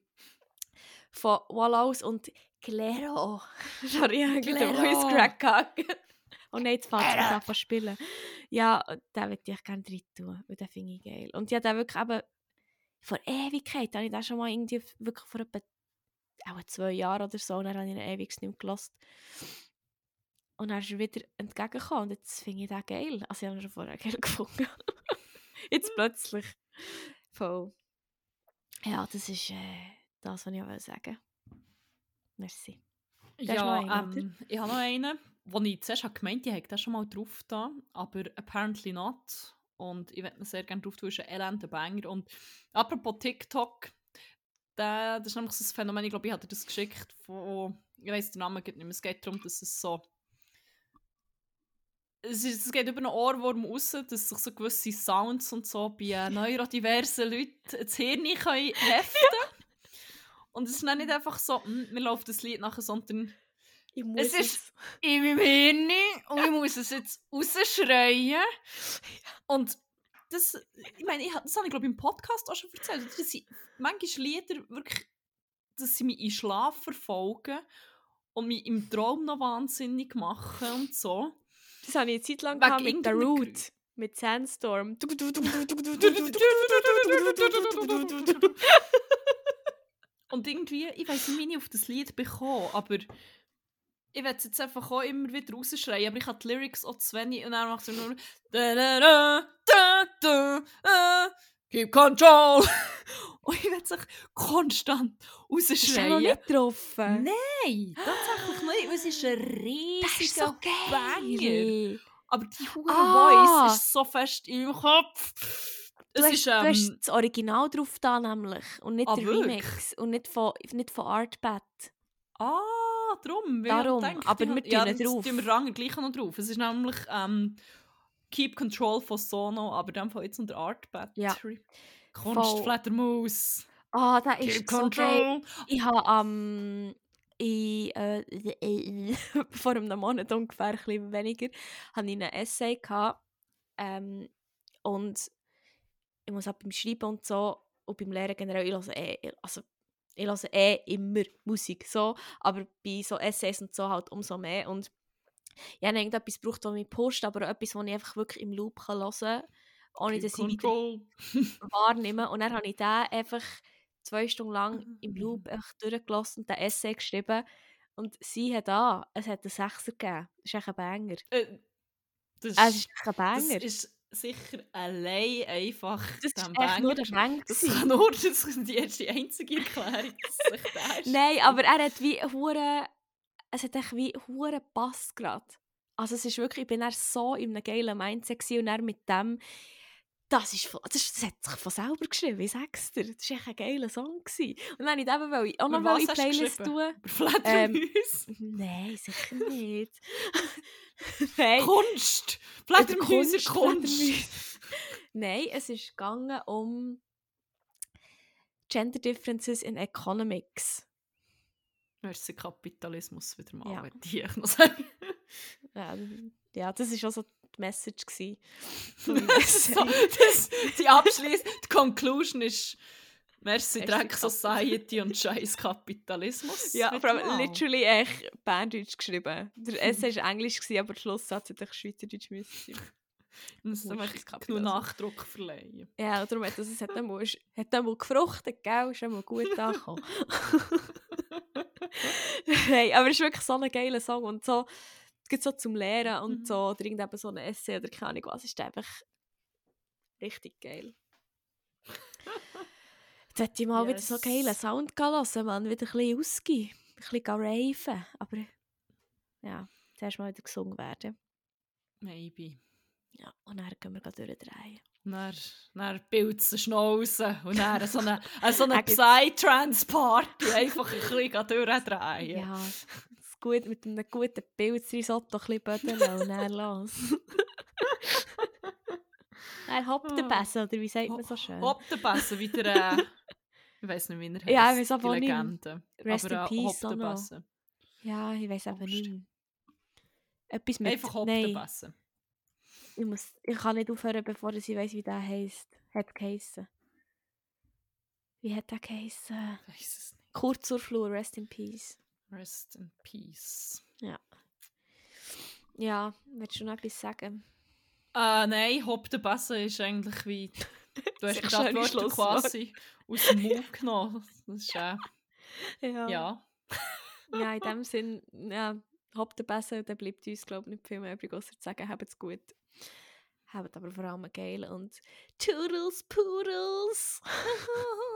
Von Wallaus und Claro. Sorry, ich habe Claro. Voice Crack gehabt. Oh nein, jetzt fährt es einfach spielen. Ja, den würde ich gerne drin tun, weil den finde ich geil. Und habe den wirklich eben vor Ewigkeit, habe ich den schon mal irgendwie wirklich vor etwa auch zwei Jahren oder so, und dann habe ich ihn ewig nicht mehr gehört. Und dann ist er wieder entgegengekommen und jetzt finde ich den geil. Also ich habe ihn schon vorher geil gefunden. jetzt plötzlich. Voll. Ja, das ist äh, das, was ich auch sagen wollte. Merci. noch Ja, ähm, ich habe noch einen, wo ich zuerst habe gemeint ich hätte den schon mal drauf da, aber apparently not. Und ich würde mir sehr gerne drauf tun, ist ein elender Banger. Und apropos TikTok, der, das ist nämlich so ein Phänomen, ich glaube, ich hatte das geschickt von, ich weiß den Namen nicht mehr, es geht darum, dass es so es, ist, es geht über einen Ohrwurm raus, dass sich so gewisse Sounds und so bei neurodiversen Leuten das Hirn können heften Und es ist dann nicht einfach so, hm, mir läuft das Lied nachher, sondern Ich muss Es ist- in meinem Hirn und ich muss es jetzt rausschreien. Und das, ich meine, ich, das habe ich glaube im Podcast auch schon erzählt. Das sind manchmal Lieder wirklich, dass sie mich in Schlaf verfolgen und mich im Traum noch wahnsinnig machen und so. Das habe ich eine Zeit lang gehabt mit der Root. Mit Sandstorm. Und irgendwie, ich weiß nicht, wie ich auf das Lied bekomme, aber ich werde es jetzt einfach auch immer wieder rausschreien, aber ich habe die Lyrics auch zu wenig und dann macht es nur da, da, da, da, da, da, Keep control! und ich werde es konstant Ist der noch rausschreien. nicht getroffen? Nein, tatsächlich nicht, weil es ist ein Das ist riesiger so Banger. Aber die hure Ah. Voice ist so fest im Kopf. Du Es hast, ist, du hast ähm, das Original drauf da nämlich und nicht Ah, der? Remix und nicht von, nicht von Artbat. Ah, darum. Darum, aber wir ja, tun das drauf. tun wir Ranger gleich noch drauf. Es ist nämlich ähm, Keep Control von Sono, aber dann von jetzt unter Art Battery. Voll. Kunstfledermaus. Ah, der Keep ist so geil. Control. Ich habe am in, äh, vor einem Monat ungefähr, ein weniger, hatte ich einen Essay gehabt, ähm, und ich muss auch beim Schreiben und so und beim Lehren generell, ich höre eh, also ich höre eh immer Musik, so, aber bei so Essays und so halt umso mehr und ich habe irgendetwas gebraucht, das mich pusht, aber etwas, das ich einfach wirklich im Loop kann hören kann, ohne dass ich wieder wahrnehme. Und dann habe ich den einfach zwei Stunden lang im Loop einfach durchgelassen und den Essay geschrieben. Und sie hat an, es hat einen Sechser gegeben. Das ist echt ein Banger. Äh, das, Es ist echt ein das Banger. ist sicher allein einfach Das dem ist echt nur der. Banger. Das kann nur das ist die erste einzige Erklärung, dass sich der. Nein, aber er hat wie hure, es hat echt wie hure Pass gerade. Also es ist wirklich, ich bin dann so in einem geilen Mindset und dann mit dem, das ist, das, ist, das hat sich von selber geschrieben, ich sag's dir. Das war echt ein geiler Song. Gewesen. Und dann habe ich eben wollte- auch noch was in die Playlist tun. Über Fledermäuse. Nein, sicher nicht. Nein. Kunst! Über Fledermäuse, Kunst! Nein, es ist gegangen um Gender Differences in Economics. Merci Kapitalismus wieder mal, Ja. die ich noch sagen. Ja, das war auch so die Message. gewesen. so, das, die Abschließ, die Conclusion ist Merci Dreck. Society und scheiß Kapitalismus. Ja, vor allem literally echt Berndeutsch geschrieben. Der Essay war Englisch, gewesen, aber der Schlusssatz hätte ich Schweizerdeutsch müssen. Muss genug Kapitalismus. Nachdruck verleihen. Ja, darum hat das, es hat einmal, hat einmal gefruchtet, gell? Ist einmal gut angekommen. Nein, aber es ist wirklich so ein geiler Song und so, gibt so zum Lehren und Mhm. so, oder irgendein so ein Essay oder keine Ahnung was, ist einfach richtig geil. Jetzt hätte ich mal wieder so Yes. geilen Sound hören, man, wieder ein bisschen ausgehen, ein bisschen raven, aber ja, zuerst mal wieder gesungen werden. Maybe. Ja, und dann können wir gleich durchdrehen. Dann, dann bildet es eine Schnauze und dann so eine, so eine Psytrance-Party einfach ein bisschen durchdrehen. Ja, gut, mit einem guten Pilzrisotto ein bisschen bödeln und dann los. Dann hoppt der Ah. Besen, oder wie sagt man so schön? Hopp der Besen wieder. Äh, ich weiß nicht, wie er heißt. Ja, ich die aber. Legende. Rest aber, in äh, peace Hopp auch der noch. Besen. Ja, ich weiß Hoppst. nicht mehr. Etwas mit... Einfach Hopp Nein, der Besen. ich, muss, ich kann nicht aufhören, bevor ich weiss, wie der heisst. Hat geheissen. Wie hat der geheissen? Ich weiß es nicht. Kurz zur Flur, rest in peace. Rest in peace. Ja, willst du noch etwas sagen? Äh, nein, Hopp der Besen ist eigentlich wie. Du hast gerade Wörter quasi aus dem Mund genommen. Das ist äh, Ja. ja. Ja, in dem Sinn, ja, habt ihr besser, dann bleibt uns, glaube ich, nicht viel mehr übrig, außer zu sagen, habt's gut. Habt aber vor allem geil und Toodles Poodles!